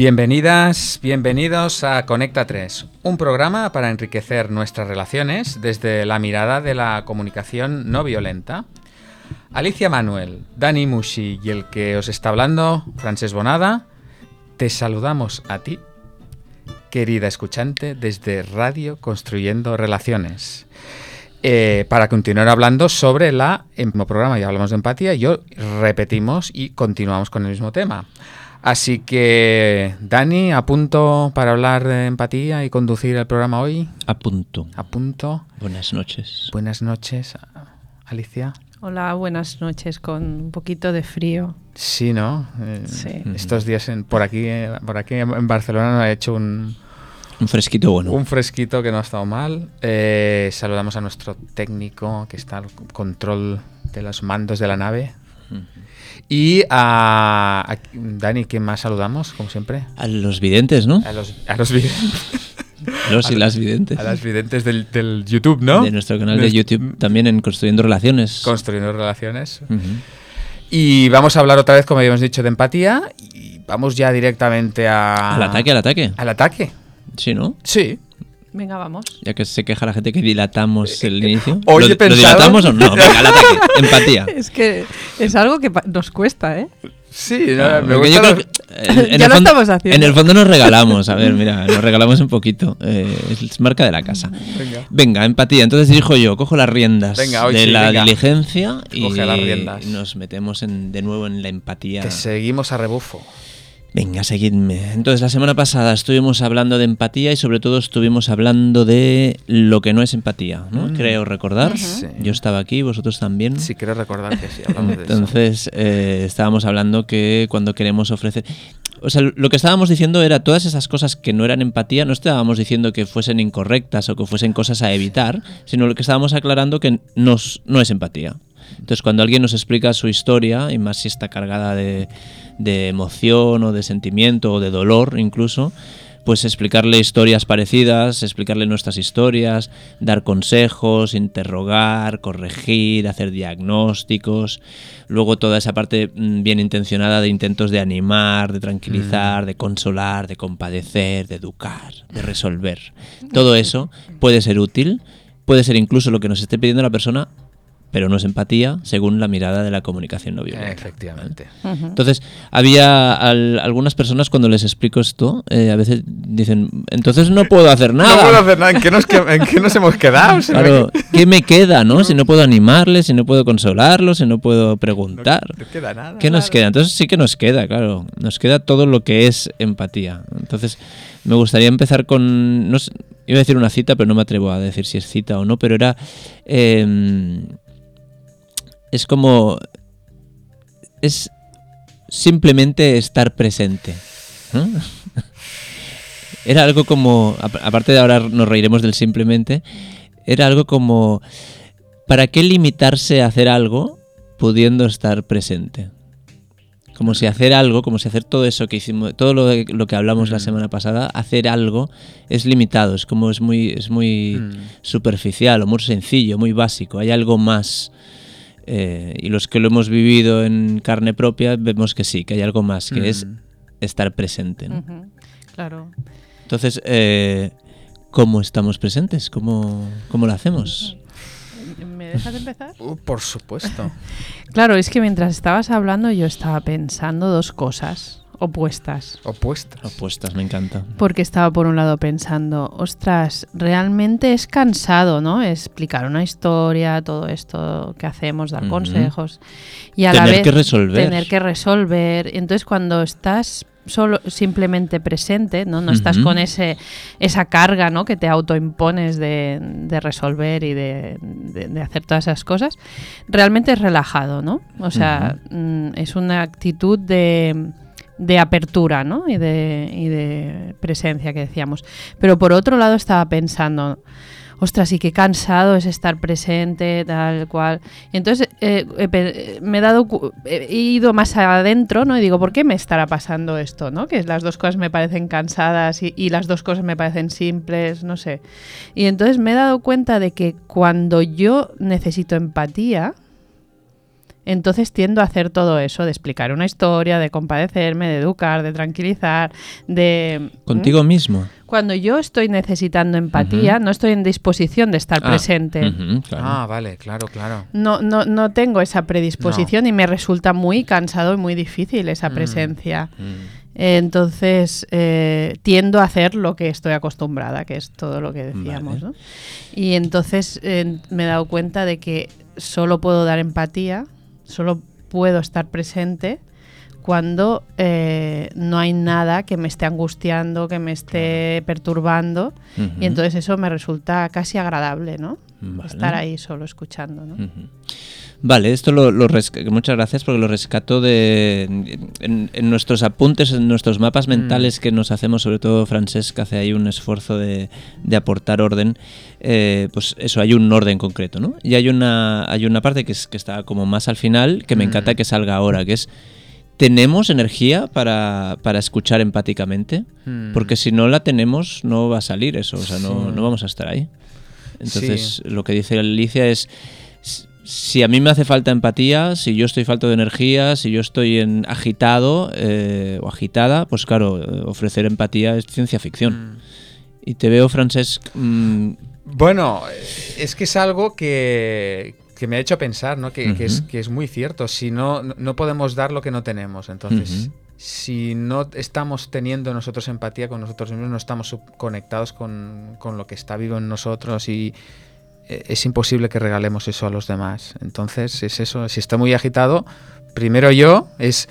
Bienvenidas, bienvenidos a Conecta 3, un programa para enriquecer nuestras relaciones desde la mirada de la comunicación no violenta. Alicia Manuel, Dani Mushi y el que os está hablando, Francés Bonada, te saludamos a ti, querida escuchante, desde Radio Construyendo Relaciones. Eh, para continuar hablando sobre la, en el programa ya hablamos de empatía, y hoy repetimos y continuamos con el mismo tema. Así que, Dani, a punto para hablar de empatía y conducir el programa hoy. A punto. A punto. Buenas noches. Buenas noches, Alicia. Hola, buenas noches, con un poquito de frío. Sí, ¿no? Eh, Sí. Estos días en- por aquí, eh, por aquí en Barcelona nos ha hecho un, Un fresquito bueno. un fresquito que no ha estado mal. Eh, saludamos a nuestro técnico que está al control de los mandos de la nave. Y a, a- Dani, ¿quién más saludamos? Como siempre. A los videntes, ¿no? A los, a los videntes. Los y las videntes. A las videntes del, del YouTube, ¿no? De nuestro canal de YouTube también en Construyendo Relaciones. Construyendo relaciones. Y vamos a hablar otra vez, como habíamos dicho, de empatía. Y vamos ya directamente a... Al ataque, al ataque. Al ataque. Sí, ¿no? Sí. Venga, vamos. Ya que se queja la gente que dilatamos el inicio. hoy ¿Lo, pensado- dilatamos o no? Venga, al ataque. Empatía. Es que es algo que nos cuesta, ¿eh? Sí, Claro, me gusta yo creo los- que, eh, en Ya el lo fondo- estamos haciendo. En el fondo nos regalamos. A ver, mira, nos regalamos un poquito. Eh, es marca de la casa. Venga. Venga, empatía. Entonces dirijo yo, cojo las riendas Venga, hoy de sí, la venga. diligencia y Coge las riendas. nos metemos en- de nuevo en la empatía. Te seguimos a rebufo. Venga, seguidme. Entonces, la semana pasada estuvimos hablando de empatía y sobre todo estuvimos hablando de lo que no es empatía, ¿no? Mm. Creo recordar. Sí. Yo estaba aquí, vosotros también. Sí, quiero recordar que sí, hablamos de eso. Entonces, eh, estábamos hablando que cuando queremos ofrecer... O sea, lo que estábamos diciendo era todas esas cosas que no eran empatía, no estábamos diciendo que fuesen incorrectas o que fuesen cosas a evitar, sino lo que estábamos aclarando que nos, no es empatía. Entonces, cuando alguien nos explica su historia, y más si está cargada de, de emoción o de sentimiento o de dolor incluso, pues explicarle historias parecidas, explicarle nuestras historias, dar consejos, interrogar, corregir, hacer diagnósticos, luego toda esa parte mm, bien intencionada de intentos de animar, de tranquilizar, de consolar, de compadecer, de educar, de resolver. Todo eso puede ser útil, puede ser incluso lo que nos esté pidiendo la persona, pero no es empatía según la mirada de la comunicación no violenta. Efectivamente. Entonces, había al- algunas personas cuando les explico esto, eh, a veces dicen, entonces no puedo hacer nada. No puedo hacer nada. ¿En qué nos, que- en qué nos hemos quedado? Me- Claro, ¿qué me queda, no? Si no puedo animarle, si no puedo consolarlo, si no puedo preguntar. No queda nada. ¿Qué nos queda? Entonces sí que nos queda, claro. Nos queda todo lo que es empatía. Entonces, me gustaría empezar con... No sé, iba a decir una cita, pero no me atrevo a decir si es cita o no, pero era... em, es como... Es simplemente estar presente. Era algo como... ap- Aparte de ahora nos reiremos del simplemente, era algo como... ¿Para qué limitarse a hacer algo pudiendo estar presente? Como si hacer algo, como si hacer todo eso que hicimos, todo lo, lo que hablamos la Mm. semana pasada, hacer algo es limitado, es como es muy, es muy Mm. superficial o muy sencillo, muy básico. Hay algo más. Eh, y los que lo hemos vivido en carne propia vemos que sí, que hay algo más, que es Mm. estar presente. Claro. Entonces, eh, ¿cómo estamos presentes? ¿Cómo, cómo lo hacemos? ¿Me dejas empezar? Uh, por supuesto. Claro, es que mientras estabas hablando yo estaba pensando dos cosas opuestas. Opuestas. Opuestas, me encanta. Porque estaba por un lado pensando, ostras, realmente es cansado, ¿no? Explicar una historia, todo esto que hacemos, dar consejos. Y a la Tener vez que resolver. tener que resolver. Entonces cuando estás solo simplemente presente, ¿no? No estás con ese esa carga, ¿no? Que te autoimpones de, de resolver y de, de- de hacer todas esas cosas. Realmente es relajado, ¿no? O sea, mm, es una actitud de de apertura, ¿no? Y de, y de presencia que decíamos. Pero por otro lado estaba pensando, ostras, y qué cansado es estar presente, tal cual. Entonces eh, me he ido más adentro, ¿no? Y digo, ¿por qué me estará pasando esto, no? Que las dos cosas me parecen cansadas y las dos cosas me parecen simples, no sé. Y entonces me he dado cuenta de que cuando yo necesito empatía, Entonces tiendo a hacer todo eso, de explicar una historia, de compadecerme, de educar, de tranquilizar, de... Contigo mismo. Cuando yo estoy necesitando empatía, no estoy en disposición de estar Ah, presente. claro. Ah, vale, claro, claro. No, no, no tengo esa predisposición y me resulta muy cansado y muy difícil esa presencia. Mm. Entonces eh, tiendo a hacer lo que estoy acostumbrada, que es todo lo que decíamos. Vale. ¿no? Y entonces eh, me he dado cuenta de que solo puedo dar empatía, solo puedo estar presente cuando eh, no hay nada que me esté angustiando, que me esté perturbando. Y entonces eso me resulta casi agradable, ¿no? Vale. Estar ahí solo escuchando, ¿no? Vale, esto lo, lo muchas gracias porque lo rescato de en, en nuestros apuntes, en nuestros mapas mentales que nos hacemos, sobre todo Francesca hace ahí un esfuerzo de, de aportar orden. eh, pues eso, hay un orden concreto, ¿no? Y hay una, hay una parte que, es, que está como más al final que me encanta que salga ahora, que es ¿tenemos energía para, para escuchar empáticamente? Mm. Porque si no la tenemos, no va a salir eso, o sea, no, Sí. no vamos a estar ahí. Entonces, lo que dice Alicia es, si a mí me hace falta empatía, si yo estoy falto de energía, si yo estoy en agitado eh, o agitada, pues claro, eh, ofrecer empatía es ciencia ficción. Y te veo, Francesc, mm, Bueno, es que es algo que, que me ha hecho pensar, ¿no? Que, que es, que es muy cierto. Si no, no- podemos dar lo que no tenemos. Entonces, Ujú. si no estamos teniendo nosotros empatía con nosotros mismos, no estamos conectados con, con lo que está vivo en nosotros y es imposible que regalemos eso a los demás. Entonces, es eso. Si está muy agitado, primero yo, es...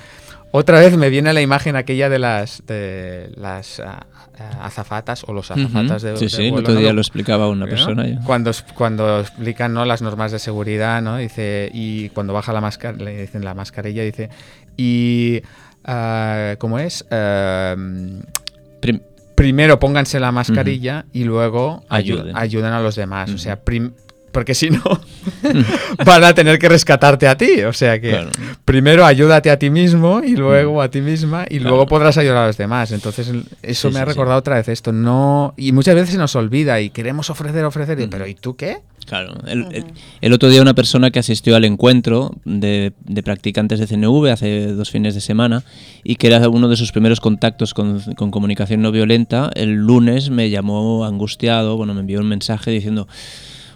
Otra vez me viene la imagen aquella de las, de las ah, ah, azafatas o los azafatas de, sí, de sí, el vuelo, otro ¿no? día lo explicaba una ¿no? persona. ya. Cuando, cuando explican ¿no? las normas de seguridad, ¿no? Dice, y cuando baja la máscara, le dicen la mascarilla, dice, y ah, ¿cómo es? Prim- primero pónganse la mascarilla y luego ayu- Ayuden. ayuden a los demás. O sea, porque si no, van a tener que rescatarte a ti. O sea que Claro. primero ayúdate a ti mismo y luego a ti misma y Claro. luego podrás ayudar a los demás. Entonces, eso Sí, me ha sí. recordado otra vez esto. No, y muchas veces se nos olvida y queremos ofrecer, ofrecer, y, pero ¿y tú qué? Claro. El, el- el otro día una persona que asistió al encuentro de, de practicantes de CNV hace dos fines de semana y que era uno de sus primeros contactos con, con comunicación no violenta, el lunes me llamó angustiado, bueno, me envió un mensaje diciendo...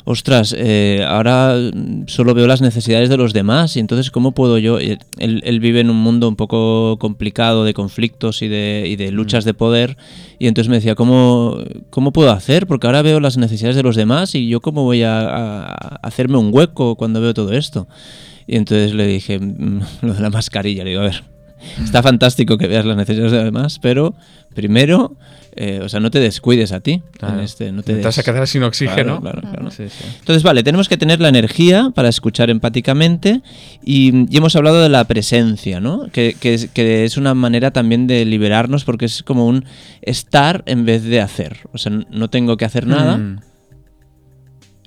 Ostras, eh, ahora mm, solo veo las necesidades de los demás y entonces ¿cómo puedo yo? Él, él vive en un mundo un poco complicado de conflictos y de, y de luchas de poder y entonces me decía, ¿cómo, ¿cómo puedo hacer? Porque ahora veo las necesidades de los demás y yo cómo voy a, a- hacerme un hueco cuando veo todo esto. Y entonces le dije, mm, lo de la mascarilla, le digo, a ver, está fantástico que veas las necesidades de los demás, pero primero, eh, o sea, no te descuides a ti. Claro. En este, no te Te vas a quedar sin oxígeno. Claro, claro, claro. Sí, sí. Entonces, vale, tenemos que tener la energía para escuchar empáticamente y, y hemos hablado de la presencia, ¿no? Que, que es, que es una manera también de liberarnos porque es como un estar en vez de hacer. O sea, no tengo que hacer nada, Mm.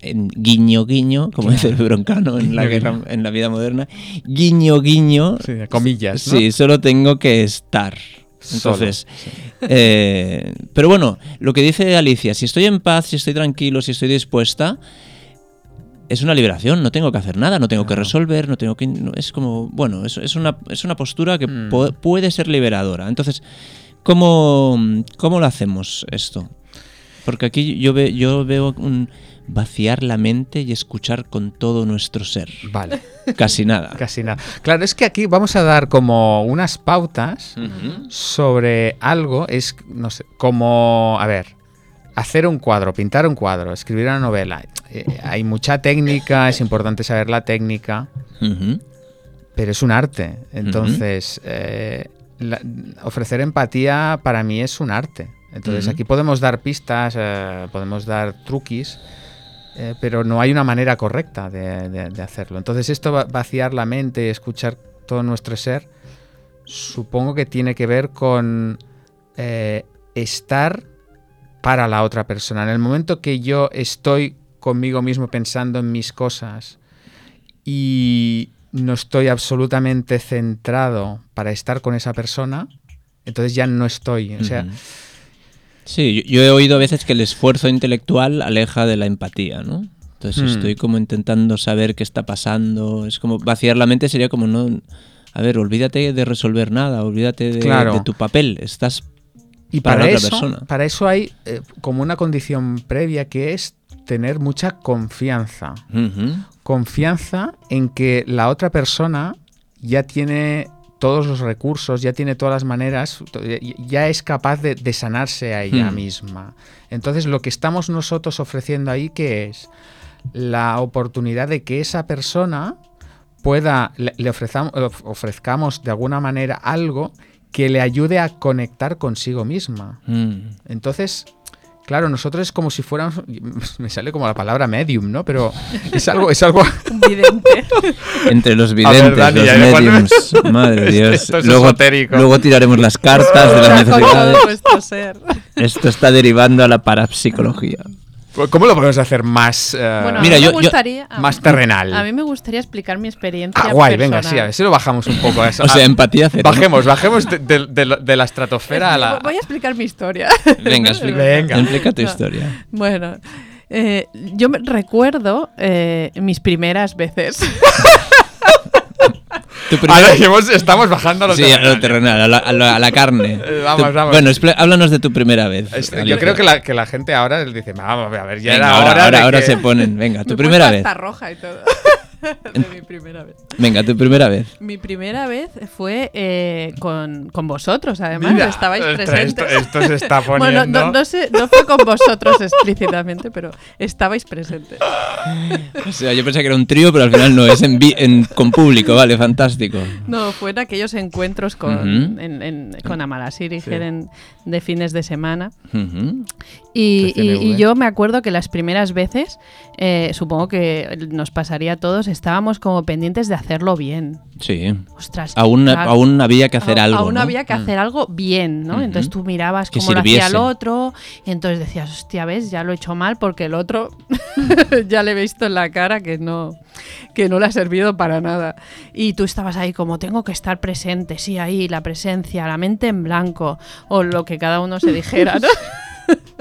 en guiño, guiño, como dice el broncano en la, guerra- en la vida moderna, guiño, guiño. Sí, comillas, ¿no? Sí, solo tengo que estar. Entonces, eh, pero bueno, lo que dice Alicia, si estoy en paz, si estoy tranquilo, si estoy dispuesta, es una liberación, no tengo que hacer nada, no tengo que resolver, no tengo que... no- es como, bueno, es, es una, es una postura que Mm. po- puede ser liberadora. Entonces, ¿cómo, ¿cómo lo hacemos esto? Porque aquí yo, ve- yo veo un vaciar la mente y escuchar con todo nuestro ser. Vale, Casi nada. casi nada. Claro, es que aquí vamos a dar como unas pautas sobre algo, es, no sé, como, a ver, hacer un cuadro, pintar un cuadro, escribir una novela. Eh, hay mucha técnica, es importante saber la técnica, pero es un arte. Entonces, eh, la- ofrecer empatía para mí es un arte. Entonces, aquí podemos dar pistas, eh, podemos dar truquis, eh, pero no hay una manera correcta de, hacerlo. Entonces, esto va vaciar la mente, escuchar todo nuestro ser, supongo que tiene que ver con eh, estar para la otra persona. En el momento que yo estoy conmigo mismo pensando en mis cosas y no estoy absolutamente centrado para estar con esa persona, entonces ya no estoy. O sea. Sí, yo, yo he oído a veces que el esfuerzo intelectual aleja de la empatía, ¿no? Entonces Hmm. estoy como intentando saber qué está pasando. Es como vaciar la mente sería como no. A ver, olvídate de resolver nada, olvídate de, Claro. de tu papel. Estás Y para para, otra eso, persona. para eso hay eh, como una condición previa que es tener mucha confianza. Confianza en que la otra persona ya tiene todos los recursos, ya tiene todas las maneras, ya- es capaz de, de sanarse a ella Hmm. misma. Entonces lo que estamos nosotros ofreciendo ahí, que es? La oportunidad de que esa persona pueda, le, le ofrezam- of- ofrezcamos de alguna manera algo que le ayude a conectar consigo misma. Mm. Entonces, claro, nosotros es como si fuéramos, me sale como la palabra medium, ¿no? Pero es algo, es algo, vidente. Entre los ver, videntes, Dani, los mediums. Madre de Dios. Esto es luego, esotérico. luego tiraremos las cartas de las necesidades. ser. Esto está derivando a la parapsicología. ¿Cómo lo podemos hacer más, eh, Bueno, Mira, yo- gustaría, más terrenal? A mí me gustaría explicar mi experiencia. ah, guay, venga, sí, a ver si lo bajamos un poco a eso. O sea, Ah, empatía cero. Bajemos, bajemos de, de- de la- de la estratosfera a la... Voy a explicar mi historia. Venga, explica, Venga. explica tu No. historia. Bueno, eh, yo me recuerdo eh, mis primeras veces. Tu Ahora dijimos, estamos bajando a lo Sí, a terrenal. lo terrenal, a la, a la- a la carne. Eh, vamos, Tu- vamos. Bueno, háblanos de tu primera vez. Este, yo creo que la, que la gente ahora dice, vamos, a ver, ya Venga, era ahora, hora ahora, ahora que- se ponen. Venga, tu Me primera vez. roja y todo. de mi primera vez. Venga, tu primera vez. Mi primera vez fue eh, con, con vosotros, además. Mira, estabais presentes. Esto, esto se está Bueno, poniendo... no, no sé, no fue con vosotros explícitamente, pero estabais presentes. O sea, yo pensé que era un trío, pero al final no, es en, vi- en- con público, vale, fantástico. No, fue en aquellos encuentros con, en, en- con Amalasir y Sí. De fines de semana. Y yo me acuerdo que las primeras veces, eh, supongo que nos pasaría a todos, estábamos como pendientes de hacerlo bien. Sí. Ostras. Aún, claro, aún había que hacer a- algo. Aún ¿no? había que Mm. hacer algo bien, ¿no? Ujú. Entonces tú mirabas cómo lo hacía el otro, y entonces decías, hostia, ves, ya lo he hecho mal porque el otro ya le he visto en la cara que no, que no le ha servido para nada. Y tú estabas ahí como, tengo que estar presente, sí, ahí, la presencia, la mente en blanco, o lo que cada uno se dijera, ¿no?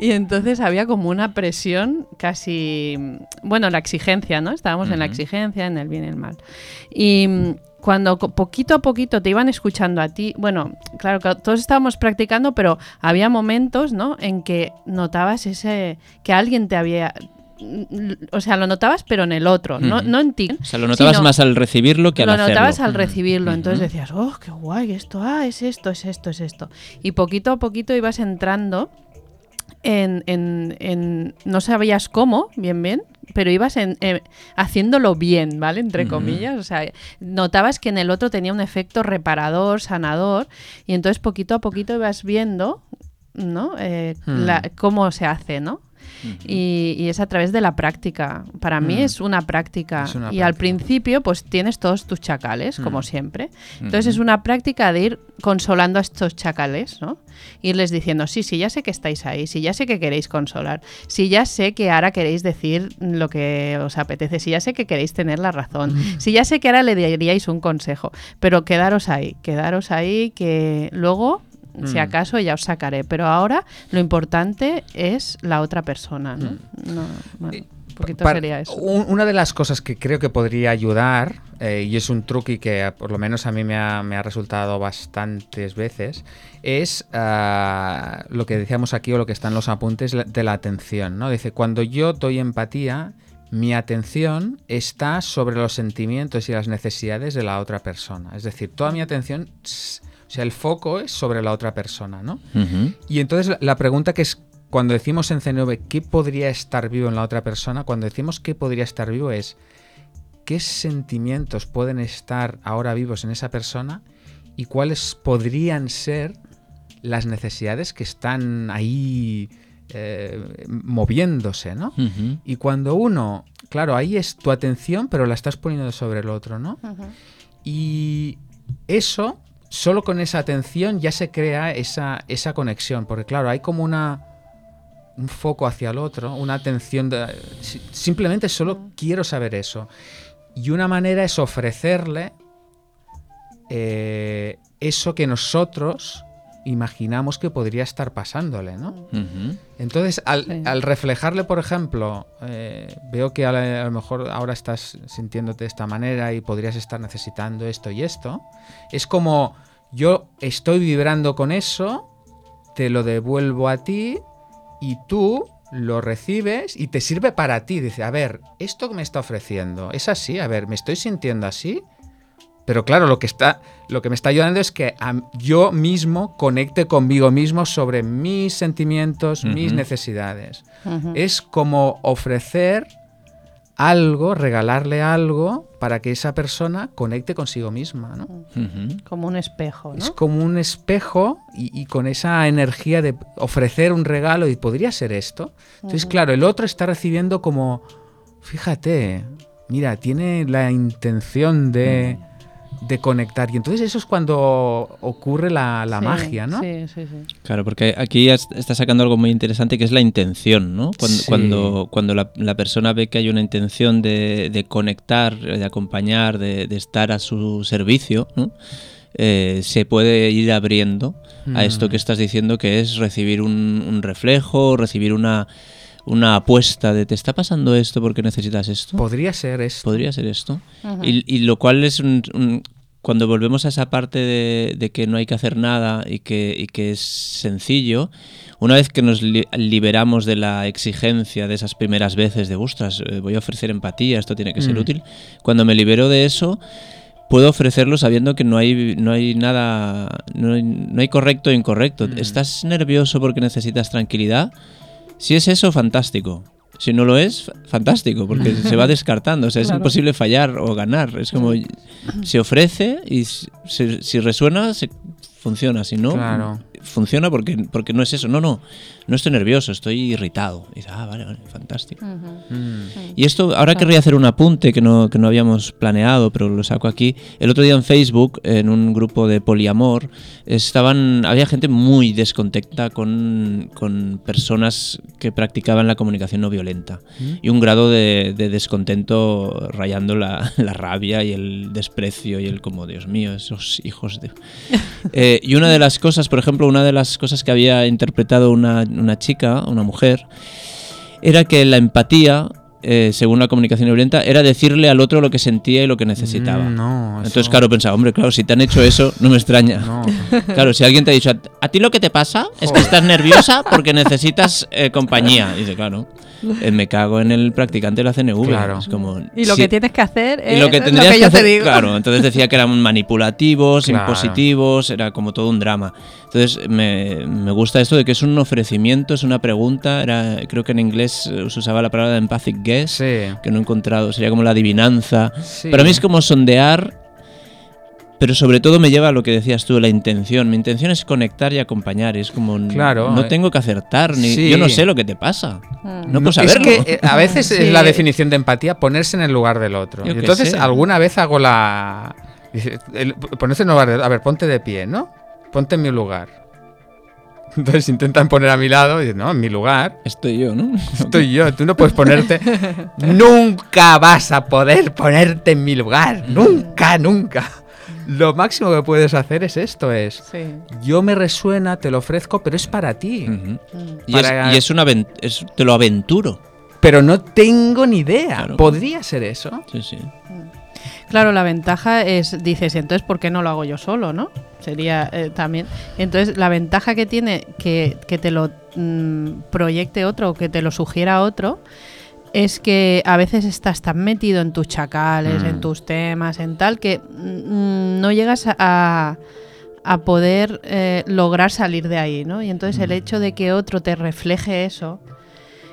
Y entonces había como una presión casi, bueno, la exigencia, ¿no? Estábamos en la exigencia, en el bien y el mal. Y mm, cuando poquito a poquito te iban escuchando a ti, bueno, claro que todos estábamos practicando, pero había momentos, ¿no? En que notabas ese, que alguien te había, mm, o sea, lo notabas pero en el otro, no, no en ti. O sea, lo notabas más al recibirlo que al lo hacerlo. notabas al recibirlo, entonces decías, oh, qué guay esto, ah, es esto, es esto, es esto. Y poquito a poquito ibas entrando en, en- en- no sabías cómo, bien, bien, pero ibas en- eh, haciéndolo bien, ¿vale? Entre comillas, o sea, notabas que en el otro tenía un efecto reparador, sanador, y entonces poquito a poquito ibas viendo, ¿no? Eh, Hmm. la- cómo se hace, ¿no? Y, y es a través de la práctica. Para mí Mm. es una práctica. Es una y al principio, pues tienes todos tus chacales, como Mm. siempre. Entonces Ujú. es una práctica de ir consolando a estos chacales, ¿no? Irles diciendo, sí, sí, ya sé que estáis ahí, sí, ya sé que queréis consolar, sí, ya sé que ahora queréis decir lo que os apetece, sí, ya sé que queréis tener la razón, sí, ya sé que ahora le daríais un consejo, pero quedaros ahí, quedaros ahí, que luego si Mm. acaso ya os sacaré, pero ahora lo importante es la otra persona, ¿no? No, bueno, un poquito Para- sería eso. un- Una de las cosas que creo que podría ayudar, eh, y es un truqui que eh, por lo menos a mí me ha, me ha resultado bastantes veces, es ah, lo que decíamos aquí o lo que está en los apuntes de la atención. ¿no? Dice, cuando yo doy empatía, mi atención está sobre los sentimientos y las necesidades de la otra persona. Es decir, toda mi atención, o sea, el foco es sobre la otra persona, ¿no? Y entonces la- pregunta que es, cuando decimos en C9, ¿qué podría estar vivo en la otra persona? Cuando decimos qué podría estar vivo es, ¿qué sentimientos pueden estar ahora vivos en esa persona? ¿Y cuáles podrían ser las necesidades que están ahí eh, moviéndose, ¿no? Y cuando uno, claro, ahí es tu atención, pero la estás poniendo sobre el otro, ¿no? Y eso, solo con esa atención ya se crea esa, esa conexión, porque claro, hay como una un foco hacia el otro, una atención, de- si- simplemente solo quiero saber eso. Y una manera es ofrecerle eh, eso que nosotros imaginamos que podría estar pasándole, ¿no? Entonces, al, Sí. al reflejarle, por ejemplo, eh, veo que a, la- a lo mejor ahora estás sintiéndote de esta manera y podrías estar necesitando esto y esto, es como yo estoy vibrando con eso, te lo devuelvo a ti y tú lo recibes y te sirve para ti. Dice, a ver, esto que me está ofreciendo es así, a ver, me estoy sintiendo así. Pero claro, lo que, está, lo que me está ayudando es que a- yo mismo conecte conmigo mismo sobre mis sentimientos, mis necesidades. Es como ofrecer algo, regalarle algo para que esa persona conecte consigo misma. Como un espejo, Es como un espejo y, y con esa energía de ofrecer un regalo y podría ser esto. Entonces, claro, el otro está recibiendo como, fíjate, mira, tiene la intención de, de conectar. Y entonces eso es cuando ocurre la, la Sí, magia, ¿no? Sí, sí, sí. Claro, porque aquí está sacando algo muy interesante que es la intención, ¿no? Cuando, Sí. cuando, cuando la, la persona ve que hay una intención de, de conectar, de acompañar, de, de estar a su servicio, ¿no? Eh, se puede ir abriendo a esto Mm. que estás diciendo, que es recibir un, un reflejo, recibir una, una apuesta de te está pasando esto porque necesitas esto. Podría ser esto. Podría ser esto. Y, y lo cual es un, un- cuando volvemos a esa parte de, de que no hay que hacer nada y que, y que es sencillo, una vez que nos li- liberamos de la exigencia de esas primeras veces de, ostras, eh, voy a ofrecer empatía, esto tiene que ser Mm. útil, cuando me libero de eso, puedo ofrecerlo sabiendo que no hay, no hay nada, no hay, no hay correcto o incorrecto. Mm. ¿Estás nervioso porque necesitas tranquilidad? Si es eso, fantástico. Si no lo es, fa- fantástico, porque se va descartando. O sea, es Claro. imposible fallar o ganar. Es como se ofrece y si, si- si resuena, se, funciona. Si no, Claro. Funciona porque, porque no es eso. No, no, no estoy nervioso, estoy irritado. Y dice, ah, vale, vale, fantástico. Mm. Y esto, ahora querría hacer un apunte que no, que no habíamos planeado, pero lo saco aquí. El otro día en Facebook, en un grupo de poliamor, estaban, había gente muy descontenta con, con personas que practicaban la comunicación no violenta. Y un grado de, de descontento rayando la, la rabia y el desprecio y el como, Dios mío, esos hijos de... Eh, y una de las cosas, por ejemplo, una de las cosas que había interpretado una, una chica, una mujer, era que la empatía, eh, según la comunicación violenta, era decirle al otro lo que sentía y lo que necesitaba. Mm, No, Entonces, claro, pensaba, hombre, claro, si te han hecho eso, no me extraña. No. Claro, si alguien te ha dicho, "A- ti lo que te pasa es que estás nerviosa porque necesitas eh, compañía. Y dice, claro, eh, me cago en el practicante de la CNV. Claro. Es como, Y lo si- que tienes que hacer y es lo que tendrías que que yo hacer, te digo. claro, entonces decía que eran manipulativos, Claro. impositivos, era como todo un drama. Entonces me, me gusta esto de que es un ofrecimiento, es una pregunta, era, creo que en inglés se usaba la palabra empathic guess, Sí. que no he encontrado, sería como la adivinanza. Sí. Para mí es como sondear, pero sobre todo me lleva a lo que decías tú, la intención. Mi intención es conectar y acompañar, es como Claro, no eh. tengo que acertar, ni Sí. yo no sé lo que te pasa. Mm. No puedo es saberlo. que eh, a veces Sí. es la definición de empatía ponerse en el lugar del otro. Yo Y qué entonces sé. alguna vez hago la... dice, el- ponerse en el lugar del... A ver, ponte de pie, ¿no? Ponte en mi lugar. Entonces intentan poner a mi lado y dicen, no, en mi lugar. Estoy yo, ¿no? Estoy yo, tú no puedes ponerte. nunca vas a poder ponerte en mi lugar. Nunca, nunca. Lo máximo que puedes hacer es esto: es Sí. yo me resuena, te lo ofrezco, pero es para ti. Mm. Y, es, y es una es- te lo aventuro. Pero no tengo ni idea. Claro. ¿Podría ser eso? Sí, sí. Claro, la ventaja es, dices, entonces, ¿por qué no lo hago yo solo, no? Sería eh, también. Entonces, la ventaja que tiene que, que te lo mm, proyecte otro o que te lo sugiera otro es que a veces estás tan metido en tus chacales, Mm. en tus temas, en tal, que mm, no llegas a, a poder eh, lograr salir de ahí, ¿no? Y entonces el hecho de que otro te refleje eso,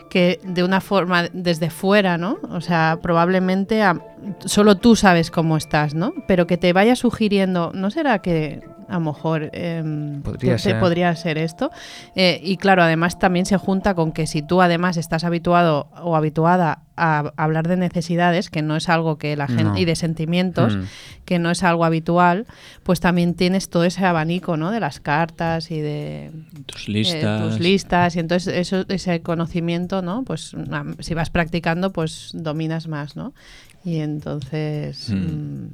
que de una forma desde fuera, ¿no? O sea, probablemente a- solo tú sabes cómo estás, ¿no? Pero que te vaya sugiriendo, ¿no será que a lo mejor em, Podría te- te ser. podría ser esto? Eh, y claro, además también se junta con que si tú además estás habituado o habituada a hablar de necesidades, que no es algo que la gente, No. y de sentimientos, Mm. que no es algo habitual, pues también tienes todo ese abanico, ¿no? De las cartas y de Tus eh, listas. tus listas y entonces eso ese conocimiento no pues si vas practicando pues dominas más no y entonces Mm. mm,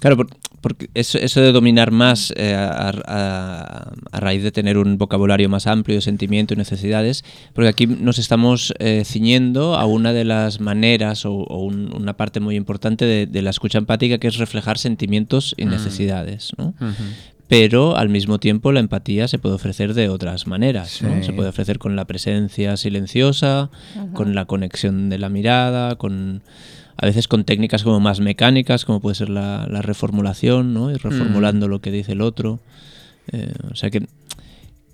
Claro, por- porque eso, eso de dominar más eh, a, a- a raíz de tener un vocabulario más amplio de sentimiento y necesidades, porque aquí nos estamos eh, ciñendo a una de las maneras o, o un- una parte muy importante de, de la escucha empática que es reflejar sentimientos y necesidades, ¿no? Pero al mismo tiempo la empatía se puede ofrecer de otras maneras. ¿no? Se puede ofrecer con la presencia silenciosa, con la conexión de la mirada, con a veces con técnicas como más mecánicas, como puede ser la, la reformulación, ¿no? ir reformulando lo que dice el otro. Eh, o sea que,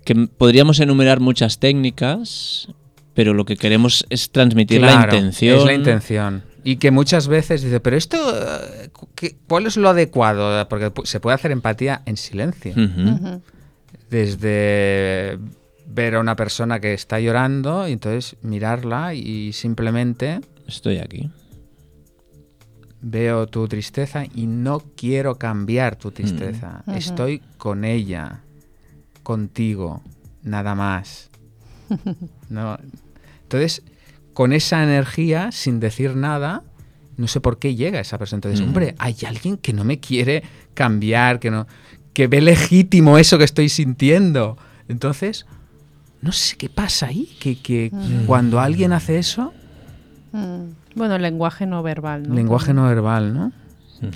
que podríamos enumerar muchas técnicas, pero lo que queremos es transmitir la intención. Es la intención. Y que muchas veces dice, pero esto, eh, ¿qué- ¿cuál es lo adecuado? Porque se puede hacer empatía en silencio. Desde ver a una persona que está llorando y entonces mirarla y simplemente Estoy aquí. Veo tu tristeza y no quiero cambiar tu tristeza. Ujú. Estoy con ella, contigo, nada más. No. Entonces, con esa energía, sin decir nada, no sé por qué llega esa persona. Entonces, Mm. hombre, hay alguien que no me quiere cambiar, que no, que ve legítimo eso que estoy sintiendo. Entonces, no sé qué pasa ahí, que, que cuando alguien hace eso, Mm. Bueno, el lenguaje no verbal, ¿no? lenguaje no verbal, ¿no?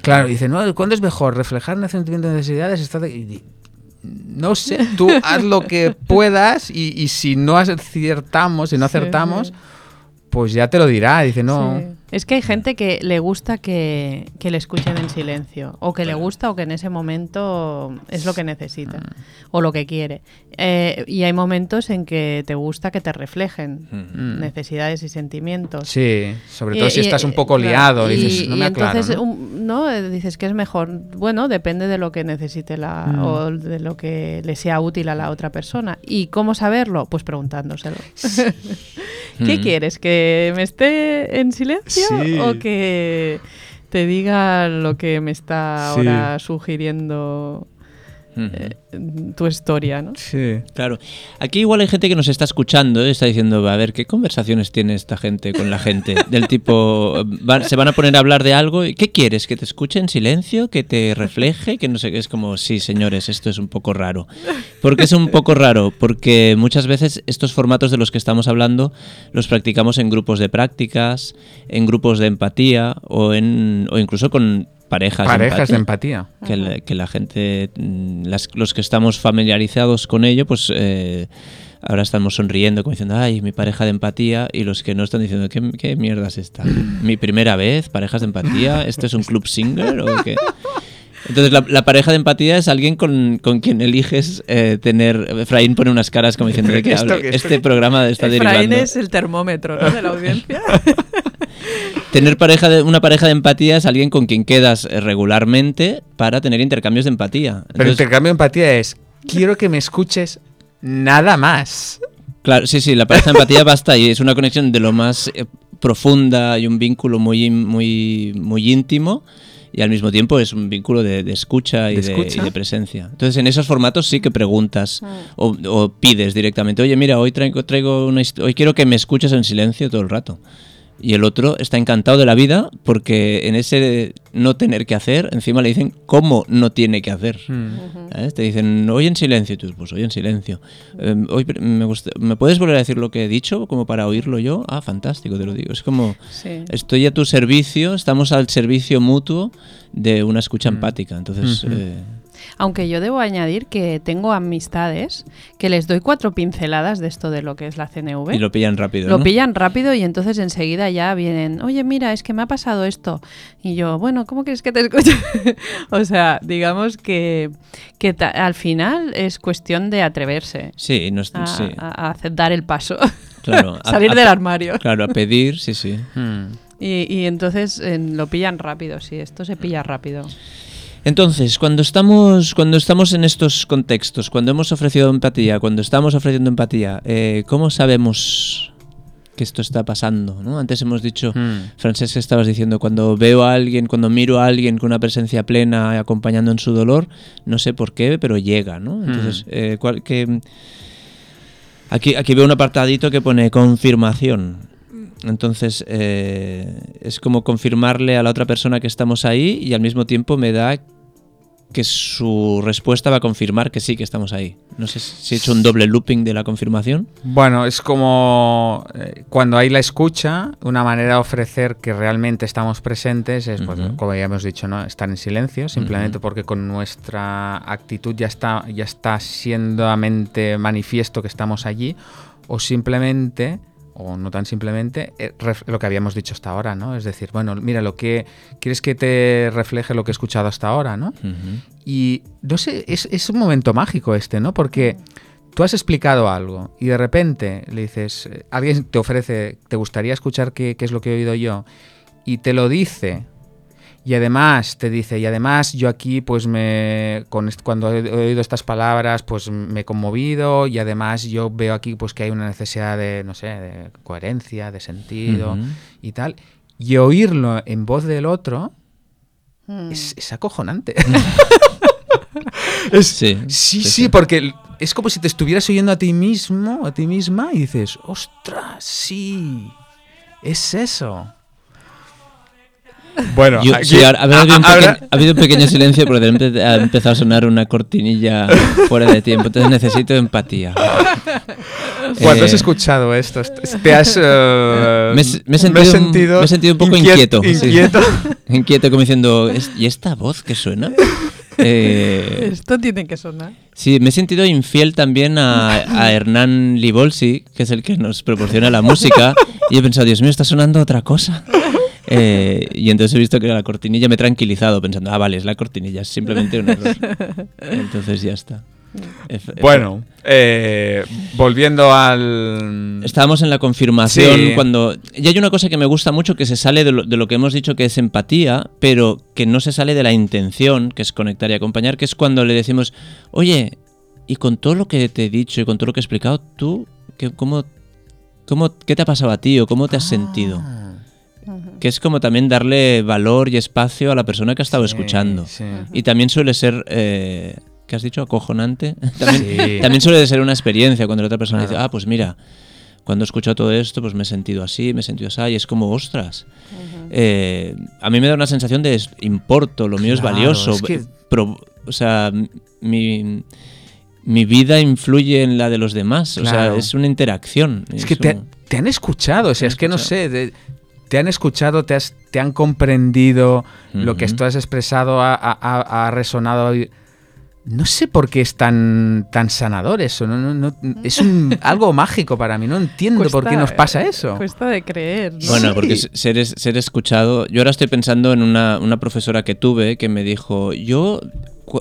Claro, dice, no, ¿cuándo es mejor? ¿Reflejar sentimientos y necesidades? Está de- No sé, tú haz lo que puedas y, y si no acertamos, si no Sí, acertamos, sí. pues ya te lo dirá. Dice, no. Sí. Es que hay gente que le gusta que, que le escuchen en silencio, o que le gusta o que en ese momento es lo que necesita, Mm. o lo que quiere. Eh, y hay momentos en que te gusta que te reflejen Mm. necesidades y sentimientos. Sí, sobre Y- todo si y- estás un poco claro, liado, y, dices, no me aclaro, entonces, ¿no? un- ¿no? Eh, dices que es mejor. Bueno, depende de lo que necesite la Mm. o de lo que le sea útil a la otra persona. ¿Y cómo saberlo? Pues preguntándoselo. ¿Qué Mm. quieres? ¿Que me esté en silencio Sí. o que te diga lo que me está Sí. ahora eh, tu historia, ¿no? Sí. Claro. Aquí igual hay gente que nos está escuchando y está diciendo, a ver, ¿qué conversaciones tiene esta gente con la gente? Del tipo, va- se van a poner a hablar de algo y ¿qué quieres? ¿Que te escuche en silencio? ¿Que te refleje? Que no sé qué. Es como, sí, señores, esto es un poco raro. ¿Por qué es un poco raro? Porque muchas veces estos formatos de los que estamos hablando los practicamos en grupos de prácticas, en grupos de empatía o, en, o incluso con parejas, Parejas de empatía empatía. que, la, que la gente, mm, las- los que estamos familiarizados con ello, pues eh, ahora estamos sonriendo como diciendo, ay, mi pareja de empatía, y los que no están diciendo, ¿qué, qué mierda es esta? ¿Mi primera vez? ¿Parejas de empatía? ¿Esto es un club singer o qué? Entonces, la, la pareja de empatía es alguien con, con quien eliges eh, tener... Efraín pone unas caras como diciendo, ¿de qué Esto habla? que- esto Este programa está Efraín derivando... es el termómetro ¿no? de la audiencia. Tener pareja de, una pareja de empatía es alguien con quien quedas eh, regularmente para tener intercambios de empatía. Pero Entonces, intercambio de empatía es, quiero que me escuches nada más. Claro, sí, sí, la pareja de empatía basta y es una conexión de lo más eh, profunda y un vínculo muy, in- muy, muy íntimo y al mismo tiempo es un vínculo de, de escucha, y, ¿De de, escucha? y de presencia. Entonces en esos formatos sí que preguntas o, o pides directamente, oye, mira, hoy traigo, traigo una hoy quiero que me escuches en silencio todo el rato. Y el otro está encantado de la vida porque en ese no tener que hacer, encima le dicen cómo no tiene que hacer. Mm. ¿Sabes? Te dicen, hoy en silencio. Y tú, pues hoy en silencio. Eh, hoy me, gusta- ¿Me puedes volver a decir lo que he dicho como para oírlo yo? Ah, fantástico, te lo digo. Es como, Sí. estoy a tu servicio, estamos al servicio mutuo de una escucha empática. Entonces, Ujú. eh, Aunque yo debo añadir que tengo amistades que les doy cuatro pinceladas de esto de lo que es la CNV. y lo pillan rápido. Lo ¿no? pillan rápido y entonces enseguida ya vienen, oye, mira, es que me ha pasado esto. Y yo, bueno, ¿cómo quieres que te escuche? o sea, digamos que, que al final es cuestión de atreverse Sí, no es- a, sí, a- dar el paso, claro. salir a- del armario. Claro, a pedir, sí, sí. Y, y entonces eh, lo pillan rápido, sí, esto se pilla rápido. Entonces, cuando estamos, cuando estamos en estos contextos, cuando hemos ofrecido empatía, cuando estamos ofreciendo empatía, eh, ¿cómo sabemos que esto está pasando? ¿no? Antes hemos dicho, Mm. Francesc, estabas diciendo, cuando veo a alguien, cuando miro a alguien con una presencia plena acompañando en su dolor, no sé por qué, pero llega, ¿no? Entonces, eh, ¿cuál- qué- aquí, aquí veo un apartadito que pone confirmación. Entonces, eh, es como confirmarle a la otra persona que estamos ahí y al mismo tiempo me da que su respuesta va a confirmar que sí, que estamos ahí. No sé si he hecho un doble looping de la confirmación. Bueno, es como eh, cuando hay la escucha, una manera de ofrecer que realmente estamos presentes es, pues, como ya hemos dicho, ¿no? estar en silencio, simplemente porque con nuestra actitud ya está, ya está siendo a mente manifiesto que estamos allí, o simplemente, o no tan simplemente, eh, lo que habíamos dicho hasta ahora, ¿no? Es decir, bueno, mira, lo que quieres que te refleje lo que he escuchado hasta ahora, ¿no? Y no sé, es, es un momento mágico este, ¿no? Porque tú has explicado algo y de repente le dices, eh, alguien te ofrece, te gustaría escuchar qué, qué es lo que he oído yo, y te lo dice. Y además te dice, y además yo aquí, pues me. Con cuando he oído estas palabras, pues me he conmovido. Y además yo veo aquí, pues que hay una necesidad de, no sé, de coherencia, de sentido y tal. Y oírlo en voz del otro Mm. es, es acojonante. Es- sí, sí, sí, sí. porque es como si te estuvieras oyendo a ti mismo, a ti misma, y dices, ostras, sí, es eso. Bueno, Yo- aquí- sí, ha, ha habido un a- habrá- pequeño, ha habido un pequeño silencio, repente ha empezado a sonar una cortinilla fuera de tiempo. Entonces necesito empatía. Cuando has Eh, escuchado esto, est- te has... eh, Me he- me he sentido un- me he sentido un poco inquieto, sí. Inquieto. Inquieto, como diciendo, "¿Es- ¿y esta voz que suena? Eh, Esto tiene que sonar. sí, me he sentido infiel también a, a Hernán Libolsi, que es el que nos proporciona la música, y he pensado, Dios mío, está sonando otra cosa. Eh, y entonces he visto que era la cortinilla, me he tranquilizado pensando, ah, vale, es la cortinilla, es simplemente un error. Entonces ya está. Ef- Bueno, eh, volviendo al... Estábamos en la confirmación Sí. cuando... Y hay una cosa que me gusta mucho que se sale de lo, de lo que hemos dicho que es empatía, pero que no se sale de la intención, que es conectar y acompañar, que es cuando le decimos, oye, y con todo lo que te he dicho y con todo lo que he explicado, ¿tú qué, cómo, cómo, qué te ha pasado a ti o cómo te has sentido? Que es como también darle valor y espacio a la persona que ha estado sí, escuchando. sí. Y también suele ser... Eh, ¿Qué has dicho? Acojonante. También, Sí. también suele ser una experiencia cuando la otra persona dice, ah, pues mira, cuando he escuchado todo esto, pues me he sentido así, me he sentido así, y es como, ostras. Eh, a mí me da una sensación de importo, lo mío es valioso. es que- pro- o sea, mi, mi vida influye en la de los demás. O sea, es una interacción. Es que te, un- te han escuchado, o sea, es que no sé, de- te han escuchado, te, has- te han comprendido, lo que tú has expresado ha, ha- ha- resonado. No sé por qué es tan, tan sanador eso, no, no- no- es un, algo mágico para mí, no entiendo por qué nos pasa eso. Cuesta de creer. ¿no? Bueno, Sí. porque ser, ser escuchado. Yo ahora estoy pensando en una, una profesora que tuve que me dijo: Yo,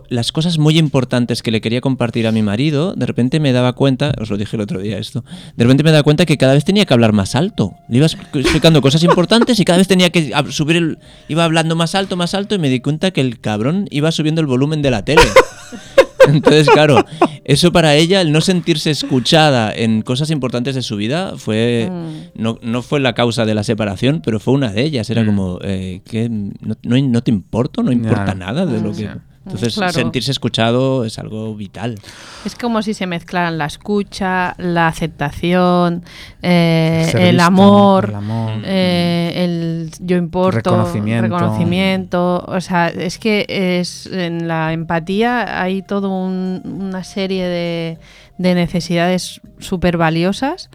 las cosas muy importantes que le quería compartir a mi marido, de repente me daba cuenta, os lo dije el otro día esto, de repente me daba cuenta que cada vez tenía que hablar más alto. Le iba expl- explicando cosas importantes y cada vez tenía que subir el. Iba hablando más alto, más alto y me di cuenta que el cabrón iba subiendo el volumen de la tele. Entonces, claro, eso para ella, el no sentirse escuchada en cosas importantes de su vida, fue no, no fue la causa de la separación, pero fue una de ellas. Era Mm. como, eh, ¿qué? ¿No, no, no te importo? ¿No importa nada de lo Mm, que...? Sí. Entonces, Claro. sentirse escuchado es algo vital. Es como si se mezclaran la escucha, la aceptación, eh, el, visto, amor, el amor. eh, el yo importo, Reconocimiento. reconocimiento. O sea, es que es en la empatía hay toda una serie de, de necesidades súper valiosas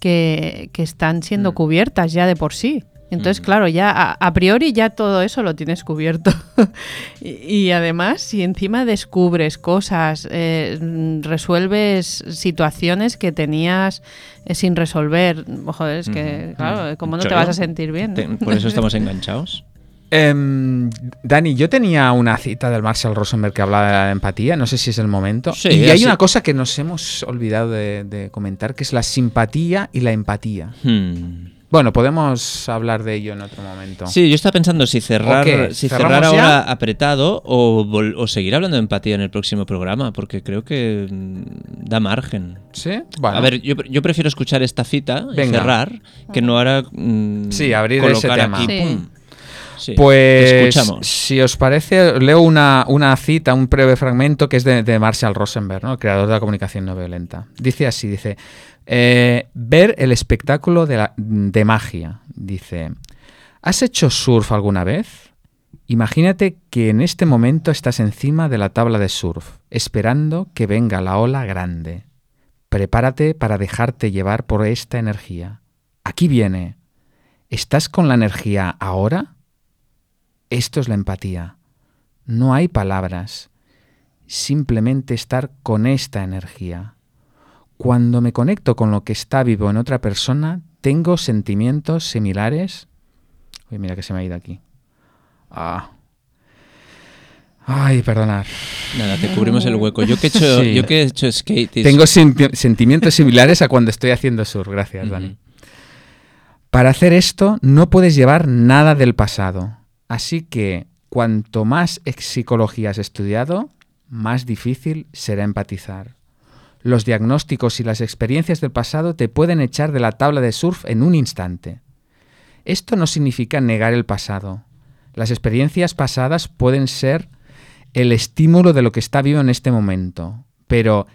que, que están siendo Mm. cubiertas ya de por sí. Entonces, Mm. claro, ya a, a priori ya todo eso lo tienes cubierto. y, y además, si encima descubres cosas, eh, resuelves situaciones que tenías eh, sin resolver, joder, es que, claro, ¿cómo no te vas a sentir bien? Te- por eso estamos enganchados. Em, Dani, yo tenía una cita del Marshall Rosenberg que hablaba de la empatía, no sé si es el momento. Sí, y hay así- una cosa que nos hemos olvidado de, de comentar, que es la simpatía y la empatía. Hmm. Bueno, podemos hablar de ello en otro momento. Sí, yo estaba pensando si cerrar, si ¿Cerramos cerrar ya? ahora apretado o, vol- o seguir hablando de empatía en el próximo programa, porque creo que mm, da margen. ¿Sí? Bueno. A ver, yo, yo prefiero escuchar esta cita y cerrar que no ahora mm, Sí, abrir ese tema. aquí, Sí. pum. Sí, Pues, escuchamos. si os parece, leo una, una cita, un breve fragmento que es de, de Marshall Rosenberg, ¿no? el creador de la comunicación no violenta. Dice así, dice, eh, ver el espectáculo de, magia. Dice, ¿has hecho surf alguna vez? Imagínate que en este momento estás encima de la tabla de surf, esperando que venga la ola grande. Prepárate para dejarte llevar por esta energía. Aquí viene. ¿Estás con la energía ahora? Esto es la empatía. No hay palabras. Simplemente estar con esta energía. Cuando me conecto con lo que está vivo en otra persona, tengo sentimientos similares. Uy, mira que se me ha ido aquí. Ah. Ay, perdonad. Nada, te cubrimos el hueco. Yo que he hecho, Sí. yo que he hecho skate. es- Tengo senti- sentimientos similares a cuando estoy haciendo surf. Gracias. Dani. Para hacer esto no puedes llevar nada del pasado. Así que cuanto más psicología has estudiado, más difícil será empatizar. Los diagnósticos y las experiencias del pasado te pueden echar de la tabla de surf en un instante. Esto no significa negar el pasado. Las experiencias pasadas pueden ser el estímulo de lo que está vivo en este momento, pero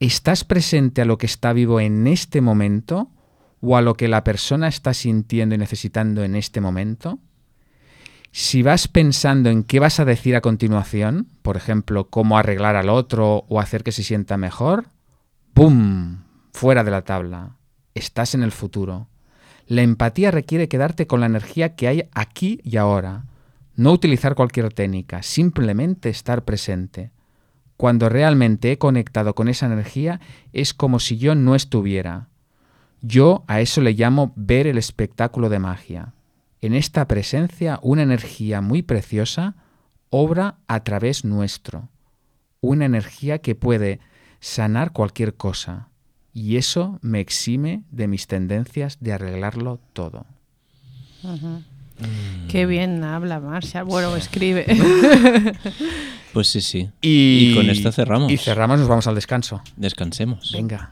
¿estás presente a lo que está vivo en este momento o a lo que la persona está sintiendo y necesitando en este momento? Si vas pensando en qué vas a decir a continuación, por ejemplo, cómo arreglar al otro o hacer que se sienta mejor, ¡pum! Fuera de la tabla. Estás en el futuro. La empatía requiere quedarte con la energía que hay aquí y ahora. No utilizar cualquier técnica, simplemente estar presente. Cuando realmente he conectado con esa energía es como si yo no estuviera. Yo a eso le llamo ver el espectáculo de magia. En esta presencia una energía muy preciosa obra a través nuestro. Una energía que puede sanar cualquier cosa. Y eso me exime de mis tendencias de arreglarlo todo. Qué bien habla Marshall. Bueno, escribe. Pues sí, sí. Y, Y con esto cerramos. Y cerramos, nos vamos al descanso. Descansemos. Venga.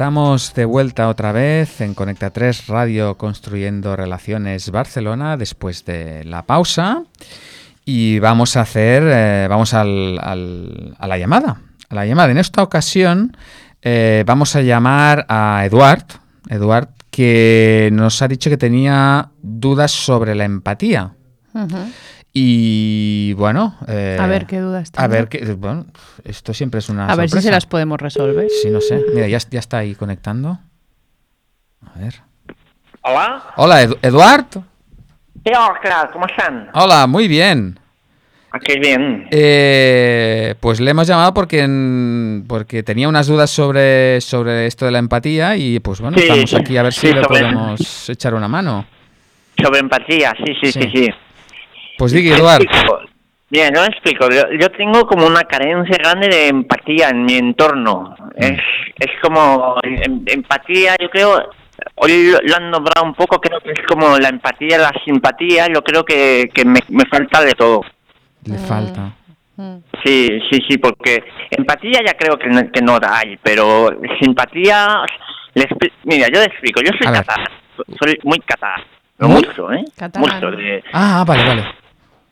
Estamos de vuelta otra vez en Conecta 3 Radio Construyendo Relaciones Barcelona después de la pausa y vamos a hacer, eh, vamos al- al- a la llamada. A la llamada. En esta ocasión eh, vamos a llamar a Eduard, Eduard, que nos ha dicho que tenía dudas sobre la empatía. Ujú. Y bueno, eh, A ver qué dudas A tiene. ver, qué, bueno, esto siempre es una A ver si se sorpresa. las podemos resolver. Sí, no sé. Mira, ya, ya está ahí conectando. A ver. Hola. Hola, Edu- Eduard. Sí, hola, ¿qué tal? ¿Cómo están? Hola, muy bien. Ah, qué bien. Eh, pues le hemos llamado porque, en- porque tenía unas dudas sobre, sobre esto de la empatía y pues bueno, Sí, estamos aquí a ver si sí, le sobre- podemos echar una mano. Sobre empatía, sí, sí, sí, Sí. sí. Pues diga, Te Eduard. explico. Bien, yo explico. Yo, yo tengo como una carencia grande de empatía en mi entorno. Es, es como em- empatía, yo creo, hoy lo han nombrado un poco, creo que es como la empatía, la simpatía, yo creo que, que me, me falta de todo. Le falta. Mm. Sí, sí, sí, porque empatía ya creo que no, que no la hay, pero simpatía... le expli- mira, yo le explico, yo soy catalán, soy muy catalán, ¿Muy? mucho, ¿eh? Catalán. Mucho, de, Ah, vale, vale.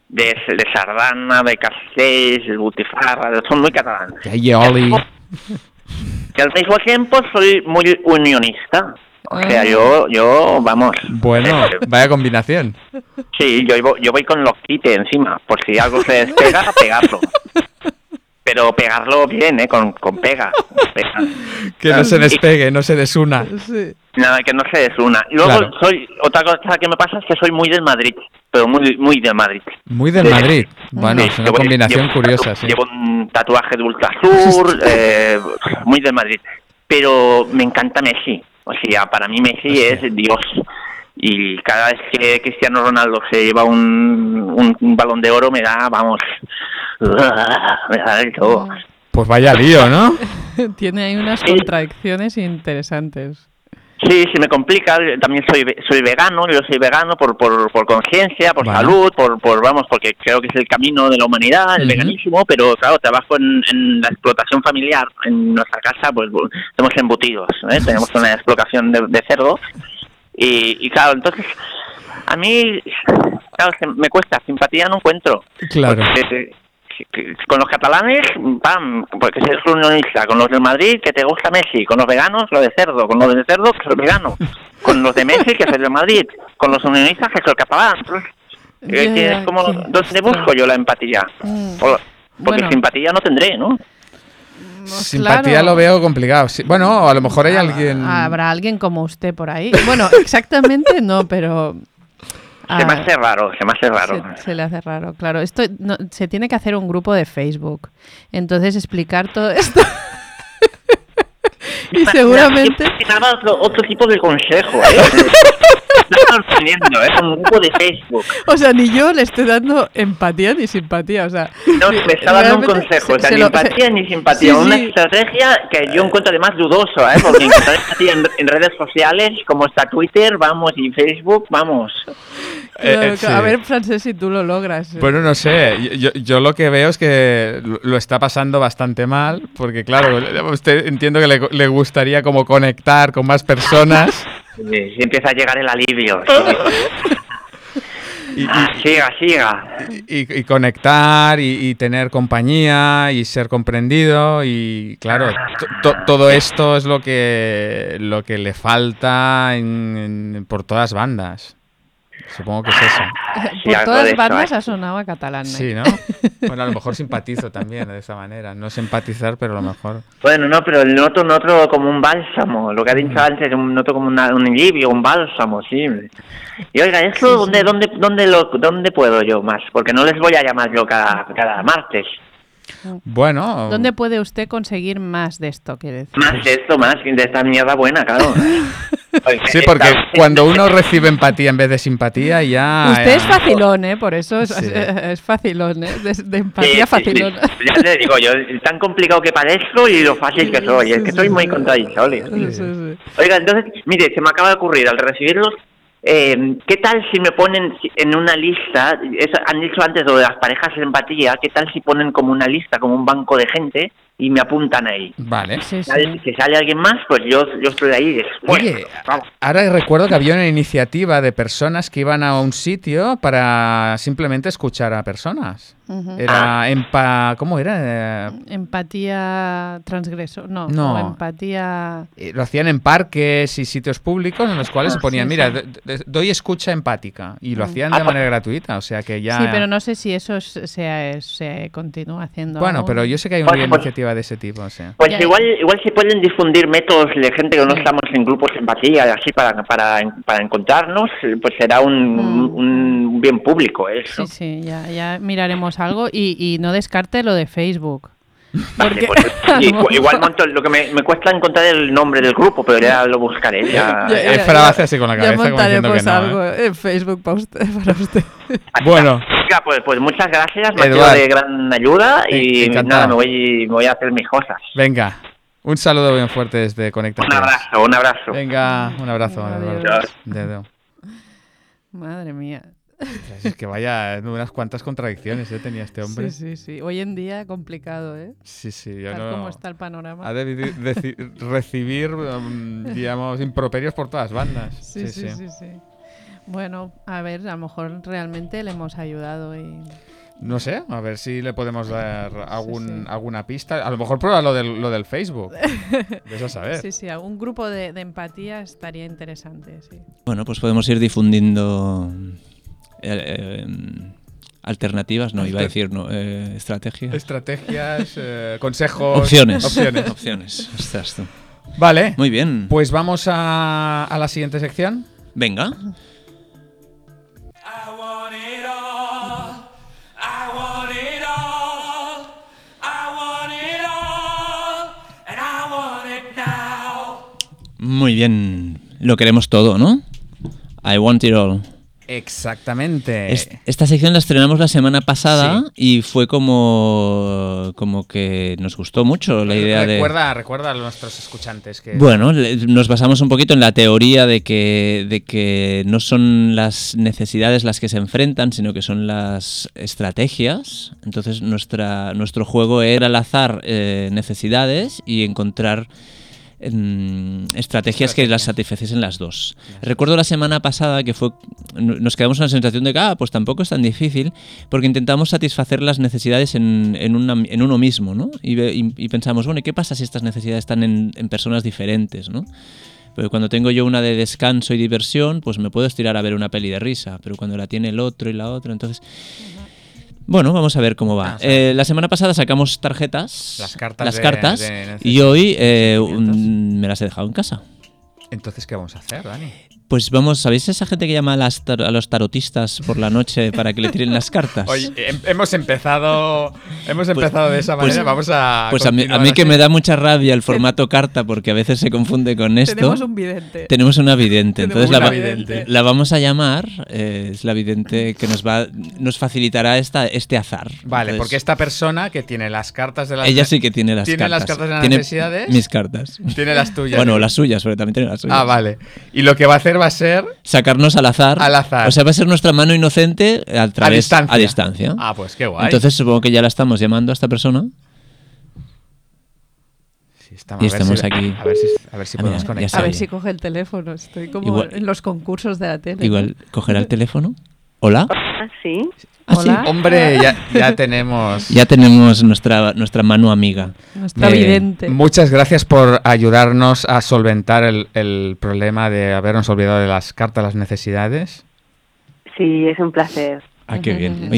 De, de Sardana, de Castells, de Butifarra, son muy catalanes. Que hay Oli. Que al mismo tiempo soy muy unionista. O sea, Ah. yo, yo, vamos. Bueno, eh, vaya combinación. Sí, yo, voy- yo voy con los quites encima, por si algo se despega, pegarlo. Pero pegarlo bien, ¿eh? Con, con pega. pega. Que no se despegue, no se desuna. Nada, que no se desuna. Y Luego, Claro. soy, otra cosa que me pasa es que soy muy del Madrid, pero muy, muy del Madrid. Muy del Madrid. Bueno, Sí, es una llevo- combinación llevo- curiosa, sí. Llevo un tatuaje de Ultrasur, eh, muy del Madrid. Pero me encanta Messi. O sea, para mí Messi es Dios. Y cada vez que Cristiano Ronaldo se lleva un, un, un balón de oro, me da, vamos, me. Pues vaya lío, ¿no? Tiene ahí unas Sí. contradicciones interesantes. Sí, se me complica. También soy soy vegano. Yo soy vegano por por, por conciencia, por salud, por por vamos, porque creo que es el camino de la humanidad, el veganismo. Pero claro, trabajo en, en la explotación familiar. En nuestra casa, pues tenemos embutidos. ¿eh? Tenemos una explotación de, de cerdos. Y, y claro, entonces a mí, claro, se- me cuesta simpatía no encuentro. Claro. Porque, que- que- con los catalanes, pam, porque eres unionista. Con los de Madrid, que te gusta Messi. Con los veganos, lo de cerdo. Con los de cerdo, que soy vegano. Con los de Messi, que soy de Madrid. Con los unionistas, que soy catalán. Entonces, Ya, eh, que ya, es como, qué ¿dónde busco yo la empatía? Mm. Por- porque Bueno. simpatía no tendré, ¿no? Simpatía Claro. lo veo complicado. Bueno, a lo mejor hay alguien. Habrá alguien como usted por ahí. Bueno, exactamente no, pero... Se me ah, hace raro, se me hace raro. Se, se le hace raro, claro. Esto no- se tiene que hacer un grupo de Facebook. Entonces explicar todo esto. y seguramente. Imaginaba otro, otro tipo de consejo, ¿eh? Me está sorprendiendo, ¿eh? Un grupo de Facebook. O sea, ni yo le estoy dando empatía ni simpatía. O sea, No, me está dando un consejo, o se- sea, se ni lo- empatía se- ni simpatía. Sí, Una sí. estrategia que yo encuentro además dudoso, ¿eh? Porque encontrar empatía en, en redes sociales como está Twitter, vamos, y Facebook, vamos. Eh, eh, sí. A ver, Francés, si tú lo logras. Bueno, no sé. Yo, yo lo que veo es que lo- lo está pasando bastante mal, porque claro, usted entiendo que le, le gustaría como conectar con más personas. Sí, empieza a llegar el alivio. sí. Y, y- Ah, siga, siga. y- y conectar y, tener compañía y ser comprendido y claro to- todo esto es lo que lo que le falta en- en- por todas bandas supongo que es eso Sí, Por todas bandas ha sonado a catalán. ¿eh? sí no bueno a lo mejor simpatizo también de esa manera no es empatizar pero a lo mejor Bueno, no, pero noto, noto como un bálsamo. Lo que ha dicho antes, un- noto como una- un alivio, un bálsamo, sí. Y oiga, ¿esto dónde, dónde, dónde, lo, dónde puedo yo más? Porque no les voy a llamar yo cada, cada martes. bueno ¿Dónde puede usted conseguir más de esto? Quiere decir? Más de esto, más de esta mierda buena, claro. Oiga, sí porque cuando uno recibe empatía en vez de simpatía ya Usted es facilón, ¿eh? Por eso es, Sí. es facilón, ¿eh? De, de Sí, empatía sí, sí. facilón. Ya te digo yo, tan complicado que parezco y lo fácil que soy. Es que soy muy contradictorio. Sí, sí. Oiga, entonces, mire, se me acaba de ocurrir al recibirlos, eh, ¿qué tal si me ponen si- en una lista, han dicho antes lo de las parejas de empatía, ¿qué tal si ponen como una lista, como un banco de gente y me apuntan ahí? vale Sí, sí. Sale- Si sale alguien más, pues yo, yo estoy ahí después. Oye, Vamos. ahora recuerdo que había una iniciativa de personas que iban a un sitio para simplemente escuchar a personas. Era empa... ¿Cómo era? Eh, Empatía transgreso. No, No. empatía. eh, lo hacían en parques y sitios públicos en los cuales se Ah, ponían, sí, mira, doy escucha empática. Y lo Mm. hacían de manera gratuita, o sea que ya... Sí, pero no sé si eso es- se, se continúa haciendo. Bueno, aún. pero yo sé que hay una pues- iniciativa de ese tipo, o sea. Pues Ya, igual, igual si pueden difundir métodos de gente que no estamos en grupos de empatía así para, para, para encontrarnos, eh, pues será un, Mm. un, bien público eso. Sí, sí, ya, ya miraremos algo y, y no descarte lo de Facebook. Vale, Porque pues, i- mejor- igual monto, lo que me, me cuesta encontrar el nombre del grupo, pero ya lo buscaré. Ya, Ya, ya, Efra ya- hace así con la ya cabeza como diciendo montaremos que no, algo ¿eh? en Facebook para usted. Para usted. Bueno, Venga, pues, pues muchas gracias, me ha sido de gran ayuda y En- encantado. nada, me voy, me voy a hacer mis cosas. venga. Un saludo bien fuerte desde Conecta. Un abrazo, un abrazo. Venga, un abrazo. Adiós. Dedo. Madre mía. Es que vaya, unas cuantas contradicciones ¿eh? tenía este hombre. Sí, sí, sí. Hoy en día complicado, ¿eh? Sí, sí, yo Tal no... como está el panorama. Ha de vi- deci- recibir, um, digamos, improperios por todas bandas. Sí, sí, sí, sí. Bueno, a ver, a lo mejor realmente le hemos ayudado y... No sé, a ver si le podemos dar algún, sí. alguna pista. A lo mejor prueba lo del, lo del Facebook. Ves a saber. Sí, sí, algún grupo de, de empatía estaría interesante, sí. Bueno, pues podemos ir difundiendo eh, eh, alternativas, no, iba a decir, no, eh, estrategias. Estrategias, eh, consejos. Opciones. Opciones. Opciones. Ostras, tú. Vale. Muy bien. Pues vamos a, a la siguiente sección. Venga. Muy bien. Lo queremos todo, ¿no? I want it all. Exactamente. Est- Esta sección la estrenamos la semana pasada. Sí. y fue como, como que nos gustó mucho la idea de... recuerda, recuerda a nuestros escuchantes que. Bueno, le- nos basamos un poquito en la teoría de que, de que no son las necesidades las que se enfrentan, sino que son las estrategias. Entonces nuestra, nuestro juego era al azar eh, necesidades y encontrar estrategias que las satisficiesen las dos. Recuerdo la semana pasada que fue nos quedamos con la sensación de que ah, pues tampoco es tan difícil porque intentamos satisfacer las necesidades en, en, una- en uno mismo, ¿no? Y, ve- y- y pensamos, bueno, ¿y qué pasa si estas necesidades están en, en personas diferentes, ¿no? Pero cuando tengo yo una de descanso y diversión, pues me puedo estirar a ver una peli de risa, pero cuando la tiene el otro y la otra, entonces... Bueno, vamos a ver cómo va. Ah, o sea, Eh, la semana pasada sacamos tarjetas, Las cartas las de- cartas de y hoy eh, un- me las he dejado en casa. Entonces, ¿qué vamos a hacer, Dani? Pues vamos, ¿sabéis esa gente que llama a, las tar- a los tarotistas por la noche para que le tiren las cartas? Oye, hem- hemos empezado, hemos empezado de esa pues- manera. vamos a. pues a mí, a continuar mí que me da mucha rabia el formato carta porque a veces se confunde con esto. Tenemos un vidente. Tenemos una vidente, Tenemos entonces la, una va- vidente. la vamos a llamar, eh, es la vidente que nos va, nos facilitará esta, este azar. Vale, Entonces, porque esta persona que tiene las cartas de las. ella sí que tiene las ¿Tiene cartas. las cartas de las Tiene necesidades? Mis cartas. Tiene las tuyas. Bueno, las suyas, pero también tiene las suyas. Ah, vale. Y lo que va a hacer va a ser. Sacarnos al azar. Al azar. O sea, va a ser nuestra mano inocente a través distancia. A distancia. Ah, pues qué guay. Entonces supongo que ya la estamos llamando a esta persona. Sí, está- y a ver estamos si- aquí. A ver si, a ver si Ah, podemos mira, conectar. A ver si coge el teléfono. Estoy como Igual- en los concursos de la tele. Igual cogerá el teléfono. ¿Hola? Ah, sí. Ah, sí. Hola. Hombre, ya, ya tenemos. Ya tenemos nuestra, nuestra mano amiga. Nuestra Eh, vidente. Muchas gracias por ayudarnos a solventar el, el problema de habernos olvidado de las cartas, las necesidades. Sí, es un placer. Ah, qué bien.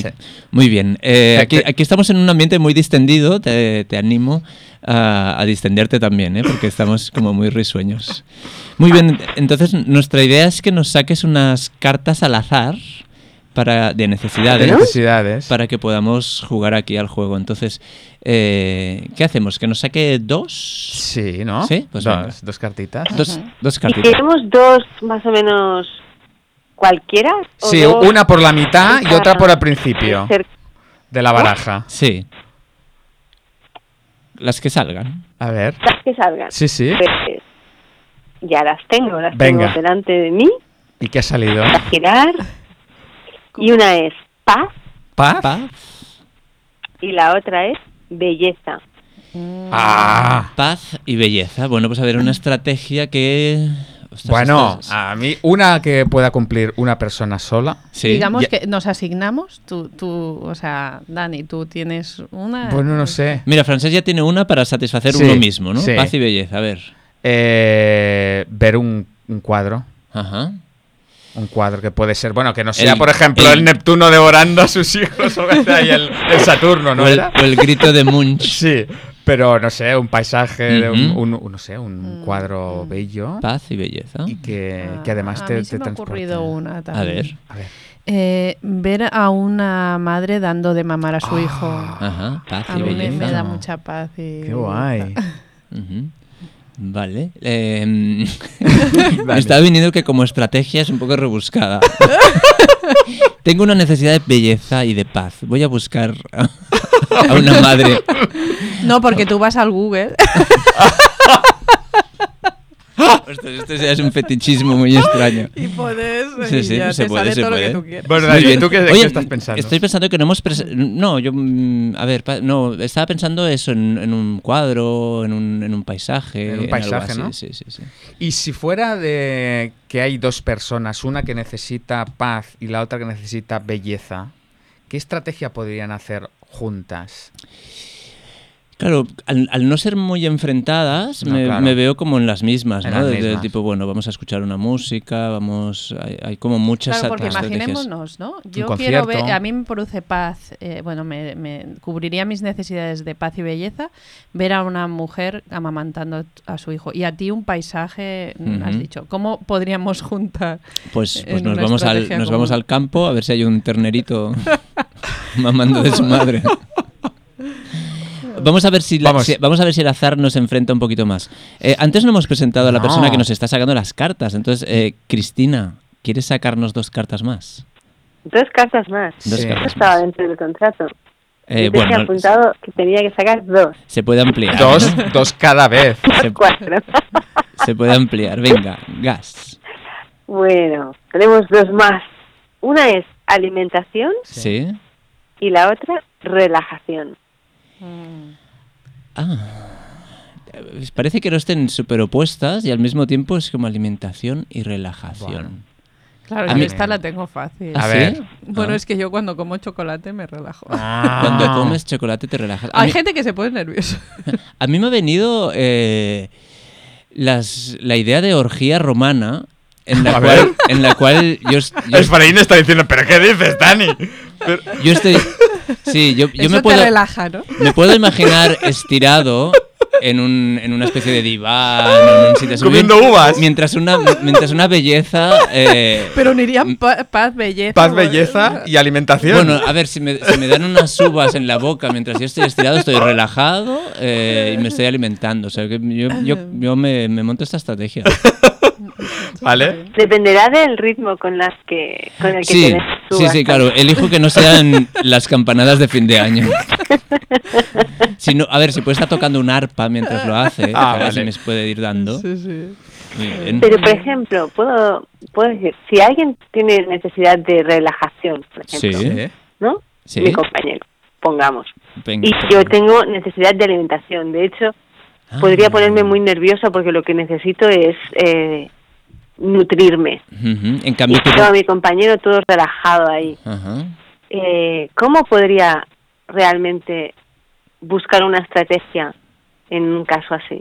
Muy, bien. Eh, aquí, aquí estamos en un ambiente muy distendido. Te, te animo a, a distenderte también, ¿eh? porque estamos como muy risueños. Muy bien. Entonces, nuestra idea es que nos saques unas cartas al azar para, de De necesidades necesidades. para que podamos jugar aquí al juego. Entonces, eh, ¿qué hacemos? ¿Que nos saque dos? Sí, ¿no? Sí, pues venga. dos, dos cartitas. Dos, dos ¿Y cartitas. queremos dos más o menos cualquiera? ¿O Sí, dos una por la mitad y otra por el principio de la baraja. Sí. Las que salgan. A ver. las que salgan? Sí, sí. Pues, ya las tengo, las Venga. tengo delante de mí. ¿Y qué ha salido? A girar. Y una es paz ¿Paz? Paz. y la otra es belleza. Ah. Paz y belleza. Bueno, pues a ver, una estrategia que... Ostras, Bueno, a mí una que pueda cumplir una persona sola. sí. Digamos ya- que nos asignamos. Tú, tú, o sea, Dani, tú tienes una. Bueno, no sé. Mira, Francés ya tiene una para satisfacer Sí, uno mismo, ¿no? sí. Paz y belleza, a ver. Eh, ver un, un cuadro. Ajá. Un cuadro que puede ser, bueno, que no sea, El- por ejemplo, el, el- Neptuno devorando a sus hijos o que sea, y el, el Saturno, ¿no o, el, o el grito de Munch. Sí, pero no sé, un paisaje, de un, Ujú. un- un- no sé, un Mm, cuadro mm. bello Paz y belleza. y que, Ah, que además a te, mí te me ha ocurrido una A también. ver. A ver. Eh, ver a una madre dando de mamar a su hijo. Ajá, paz A y mí me, belleza. me da mucha paz. Y Qué guay. Ujú. Vale. Eh, me está viniendo que como estrategia es un poco rebuscada. Tengo una necesidad de belleza y de paz. Voy a buscar a, a una madre. No, porque tú vas al Google. Esto, esto ya es un fetichismo muy extraño. y. Sí, y sí, ya se te puede, sale se todo lo que puede. tú quieras. Bueno. ¿tú qué, Oye, qué estás pensando? Estoy pensando que no hemos... No, yo... mm, A ver, no, estaba pensando eso en, en un cuadro, en un, en un paisaje. En un paisaje, ¿no? Sí, sí, sí. Y si fuera de que hay dos personas, una que necesita paz y la otra que necesita belleza, ¿qué estrategia podrían hacer juntas? Claro, al, al no ser muy enfrentadas, No, me, claro. me veo como en las mismas, En ¿no? las De- tipo, bueno, vamos a escuchar una música, vamos... Hay, hay como muchas Claro, porque imaginémonos, ¿no? Yo quiero ver, a mí me produce paz, eh, bueno, me, me cubriría mis necesidades de paz y belleza ver a una mujer amamantando a su hijo y a ti un paisaje, mm, has dicho. ¿Cómo podríamos juntar? Pues, pues nos, vamos al, nos vamos al campo a ver si hay un ternerito mamando de su madre. Vamos a ver si, la- Vamos. si- vamos a ver si el azar nos enfrenta un poquito más. Eh, antes no hemos presentado a la No. persona que nos está sacando las cartas. Entonces, eh, Cristina, ¿quieres sacarnos dos cartas más? Dos cartas más. Dos Sí. Eso cartas estaba más. dentro del contrato. Eh, Yo bueno, apuntado que tenía que sacar dos. se puede ampliar. Dos, dos cada vez. Se, Cuatro. se puede ampliar. Venga, gas. bueno, tenemos dos más. Una es alimentación ¿Sí? y la otra relajación. Ah. Parece que no estén súper opuestas y al mismo tiempo es como alimentación y relajación. Bueno. Claro, A yo mí- esta la tengo fácil. ¿Ah, A sí? ver. Bueno, Ah. es que yo cuando como chocolate me relajo. Cuando Ah. comes chocolate te relajas. A Hay mí, gente que se pone nerviosa. a mí me ha venido eh, las, la idea de orgía romana en la, A cual, ver. en la cual yo, es- yo, Efraín está diciendo, ¿pero qué dices, Dani? Pero- yo estoy... Sí, yo, yo Eso me te puedo... relaja, ¿no? Me puedo imaginar estirado en, un, en una especie de diván, en un sitio así, Comiendo mien- uvas. Mientras una, mientras una belleza... eh, Pero unirían pa- paz, belleza. Paz, belleza y alimentación. Bueno, a ver, si me, si me dan unas uvas en la boca mientras yo estoy estirado, estoy relajado eh, y me estoy alimentando. O sea, que yo, yo, yo me, me monto esta estrategia. ¿Vale? Dependerá del ritmo con las que con el que Sí, te sí, sí, claro. Elijo que no sean las campanadas de fin de año. Si no- a ver, si puede estar tocando un arpa mientras lo hace, Ah, si vale. me puede ir dando. Sí, sí. Pero, por ejemplo, puedo, puedo decir, si alguien tiene necesidad de relajación, por ejemplo, Sí. ¿no? Sí. Mi compañero, pongamos. Venga, Y yo tengo necesidad de alimentación. De hecho, Ah. podría ponerme muy nerviosa porque lo que necesito es eh, nutrirme. En Y cambio, tú... tengo a mi compañero todo relajado ahí. Eh, ¿Cómo podría realmente buscar una estrategia en un caso así?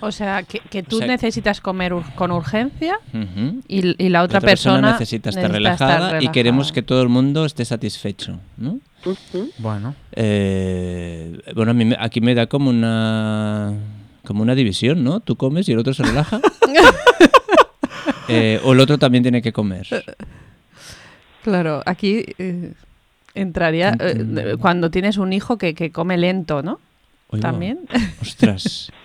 O sea, que, que tú O sea- necesitas comer ur- con urgencia y, y la otra, La persona, necesita estar necesita estar relajada y queremos que todo el mundo esté satisfecho, ¿no? Bueno. Eh, bueno, a mí me- aquí me da como una como una división, ¿no? Tú comes y el otro se relaja. Eh, o el otro también tiene que comer. Claro, aquí eh, entraría eh, cuando tienes un hijo que, que come lento, ¿no? Oigo, También. Ostras.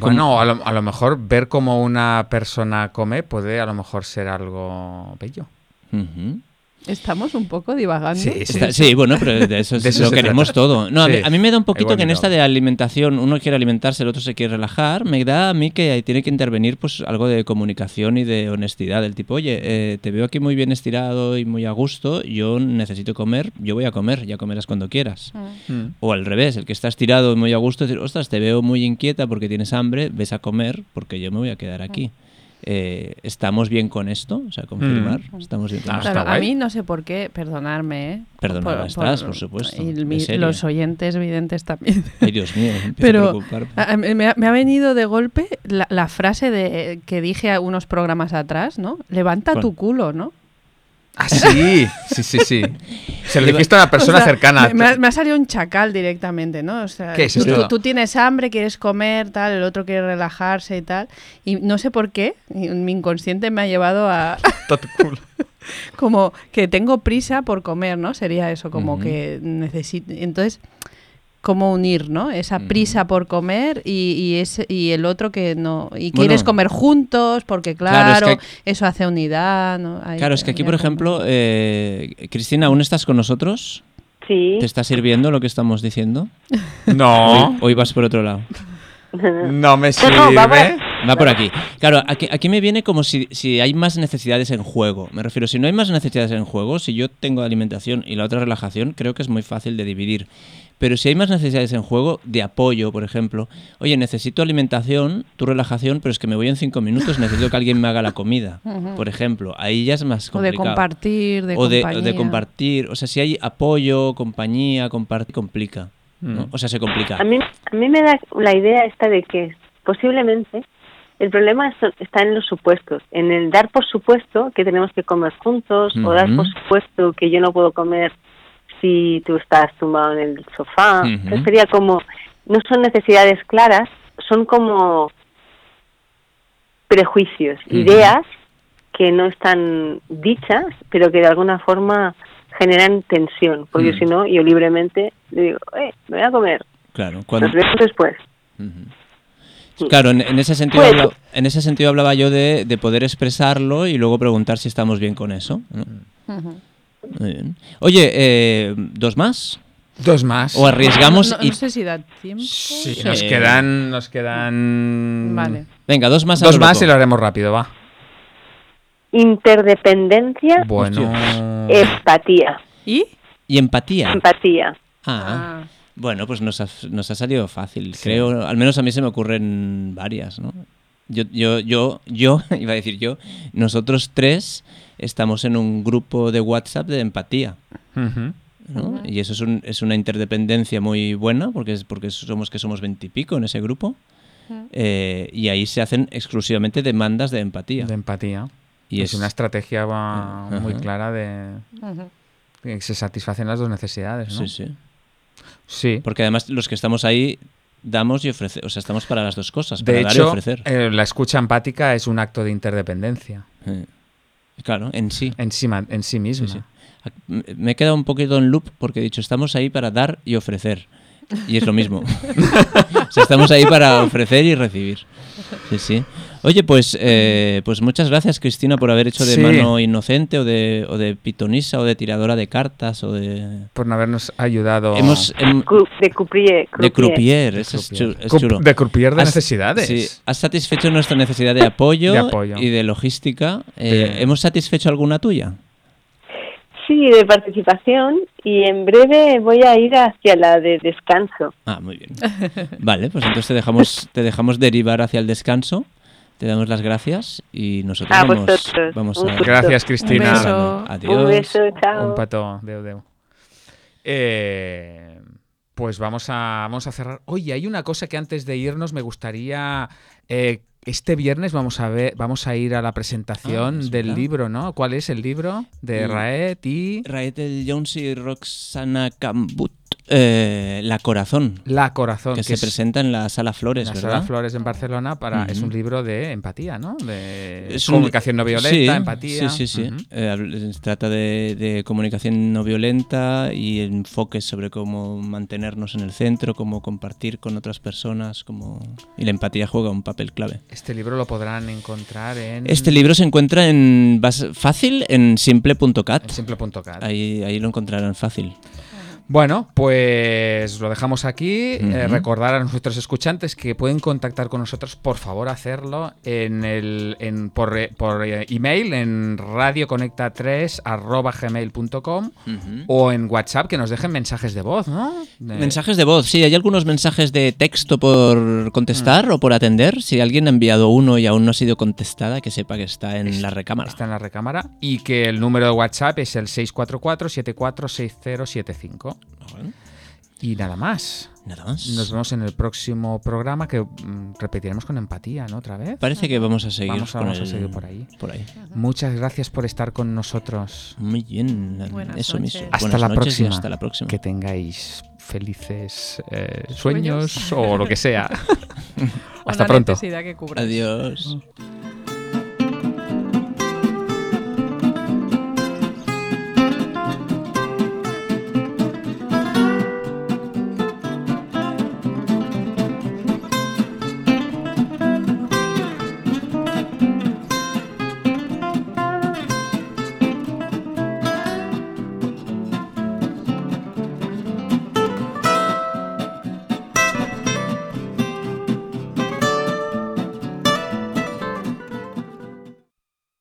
Bueno, a lo, a lo mejor ver cómo una persona come puede a lo mejor ser algo bello. Ujú. Estamos un poco divagando. Sí, Está- sí, bueno, pero de eso, De eso lo queremos trata. todo. No, a, mí, a mí me da un poquito Igual que en esta de alimentación uno quiere alimentarse, el otro se quiere relajar. Me da a mí que ahí tiene que intervenir pues algo de comunicación y de honestidad. El tipo, oye, eh, te veo aquí muy bien estirado y muy a gusto, yo necesito comer, yo voy a comer, ya comerás cuando quieras. Mm. O al revés, el que está estirado y muy a gusto, decir, ostras, te veo muy inquieta porque tienes hambre, ves a comer porque yo me voy a quedar aquí. Eh, ¿Estamos bien con esto? O sea, confirmar. ¿Estamos bien con esto? Claro, a mí no sé por qué, perdonarme, ¿eh? Perdonada estás, por supuesto, Y mi- los oyentes videntes también. Ay, Dios mío, Pero preocupar. a- a- me, ha, me ha venido de golpe la, la frase de que dije a unos programas atrás, ¿no? Levanta ¿Cuál? tu culo, ¿no? Ah, sí, sí, sí, sí. Se lo dijiste a una persona O sea, cercana. Me, me ha, me ha salido un chacal directamente, ¿no? O sea, ¿Qué es tú, tú- tú tienes hambre, quieres comer, tal, el otro quiere relajarse y tal. Y no sé por qué, mi inconsciente me ha llevado a, como que tengo prisa por comer, ¿no? Sería eso, como que necesito. Entonces, ¿cómo unir, ¿no? Esa Ujú. prisa por comer y, y, ese, y el otro que no. Y Bueno. quieres comer juntos porque, Claro, es claro, que- eso hace unidad, ¿no? Ahí Claro, es que aquí, por ejemplo, eh, Cristina, ¿aún estás con nosotros? Sí. ¿Te está sirviendo lo que estamos diciendo? No, Hoy vas por otro lado. no me No, vamos. sirve. Va por aquí. Claro, aquí, aquí me viene como si, si hay más necesidades en juego. Me refiero, si no hay más necesidades en juego, si yo tengo alimentación y la otra relajación, creo que es muy fácil de dividir. Pero si hay más necesidades en juego, de apoyo, por ejemplo, oye, necesito alimentación, tu relajación, pero es que me voy en cinco minutos, necesito que alguien me haga la comida, por ejemplo. Ahí ya es más O de complicado. compartir, de o de, o compañía. de compartir. O sea, si hay apoyo, compañía, compartir, complica. ¿no? O sea, se complica. A mí, a mí me da la idea esta de que posiblemente el problema es- está en los supuestos, en el dar por supuesto que tenemos que comer juntos o dar por supuesto que yo no puedo comer si tú estás tumbado en el sofá. Entonces sería como, no son necesidades claras, son como prejuicios, ideas que no están dichas, pero que de alguna forma generan tensión, porque si no, yo libremente le digo, eh, me voy a comer, Claro. Cuando, nos vemos después. Claro, en, en ese sentido Pues- habla- en ese sentido hablaba yo de, de poder expresarlo y luego preguntar si estamos bien con eso. ¿no? Muy bien. Oye, eh, ¿dos más? Dos más. ¿O arriesgamos No, no y... sé si da tiempo. Sí, Sí. nos quedan. Nos quedan. Vale. Venga, dos más. a Dos más loco. y lo haremos rápido, va. Interdependencia, Bueno. empatía, ¿Y? Y empatía. empatía. Ah, Ah. bueno, pues nos ha, nos ha salido fácil. Sí. Creo, al menos a mí se me ocurren varias, ¿no? Yo, yo, yo, yo, iba a decir yo, nosotros tres estamos en un grupo de WhatsApp de empatía. ¿no? Y eso es, un- es una interdependencia muy buena, porque es porque somos que somos veintipico en ese grupo. Eh, y ahí se hacen exclusivamente demandas de empatía. De empatía. y es, una estrategia muy clara de que se satisfacen las dos necesidades, ¿no? Sí, sí. Sí. Porque además los que estamos ahí damos y ofrecemos. O sea, estamos para las dos cosas, para De dar y hecho, ofrecer. eh, la escucha empática es un acto de interdependencia Eh, Claro, en sí. en sí, en sí Sí, misma. sí. Me- Me he quedado un poquito en loop porque he dicho, estamos ahí para dar y ofrecer. Y es lo mismo. o sea, estamos ahí para ofrecer y recibir. Sí, sí. Oye, pues, eh, pues muchas gracias, Cristina, por haber hecho de Sí. mano inocente o de, o de pitonisa o de tiradora de cartas o de... Por no habernos ayudado. Hemos... em- De croupier. de croupier, de eso es, croupier. es chulo. De croupier de Has- necesidades. Sí, has satisfecho nuestra necesidad de apoyo, De apoyo. y de logística. Eh, ¿Hemos satisfecho alguna tuya? Sí, de participación y en breve voy a ir hacia la de descanso. Ah, muy bien. Vale, pues entonces te dejamos, te dejamos derivar hacia el descanso. Te damos las gracias y nosotros A vamos, vosotros. vamos a... Gracias, Cristina. Un beso. Adiós. Un beso, chao. Un pato. Deu, deu. Eh, pues vamos a, vamos a cerrar. Oye, hay una cosa que antes de irnos me gustaría. eh, este viernes vamos a ver, vamos a ir a la Ah, presentación es del verdad. libro, ¿no? ¿Cuál es el libro? De. Raet y Raetel Jones y Roxana Cambut, eh, La Corazón, La Corazón, que, se es presenta en la Sala Flores, la ¿verdad? Sala Flores en Barcelona para es un libro de empatía, ¿no? De Es un- comunicación no violenta, sí, empatía. Sí, sí, sí. Eh, se trata de, de comunicación no violenta y enfoques sobre cómo mantenernos en el centro, cómo compartir con otras personas, cómo... y la empatía juega un papel clave. Este libro lo podrán encontrar en Este libro se encuentra en fácil en simple.cat. en simple.cat. Ahí, ahí lo encontrarán fácil. Bueno, pues lo dejamos aquí. Eh, recordar a nuestros escuchantes que pueden contactar con nosotros, por favor, hacerlo en el, en, por, eh, por eh, email en radioconecta3 o en WhatsApp que nos dejen mensajes de voz, ¿no? De- Mensajes de voz, sí, hay algunos mensajes de texto por contestar Mm. o por atender. Si alguien ha enviado uno y aún no ha sido contestada, que sepa que está en la recámara. Está en la recámara y que el número de WhatsApp es el 644-746075. Y nada más. Nada más. Nos vemos en el próximo programa que mm, repetiremos con empatía, ¿no? Otra vez. Parece que vamos a seguir, Vamos a- con vamos a seguir por ahí. por ahí. Muchas gracias por estar con nosotros. Muy bien, Buenas eso mismo. Hasta Buenas la próxima. hasta la próxima. Que tengáis felices eh, sueños Sueños. o lo que sea. Una Hasta pronto. necesidad que. Adiós.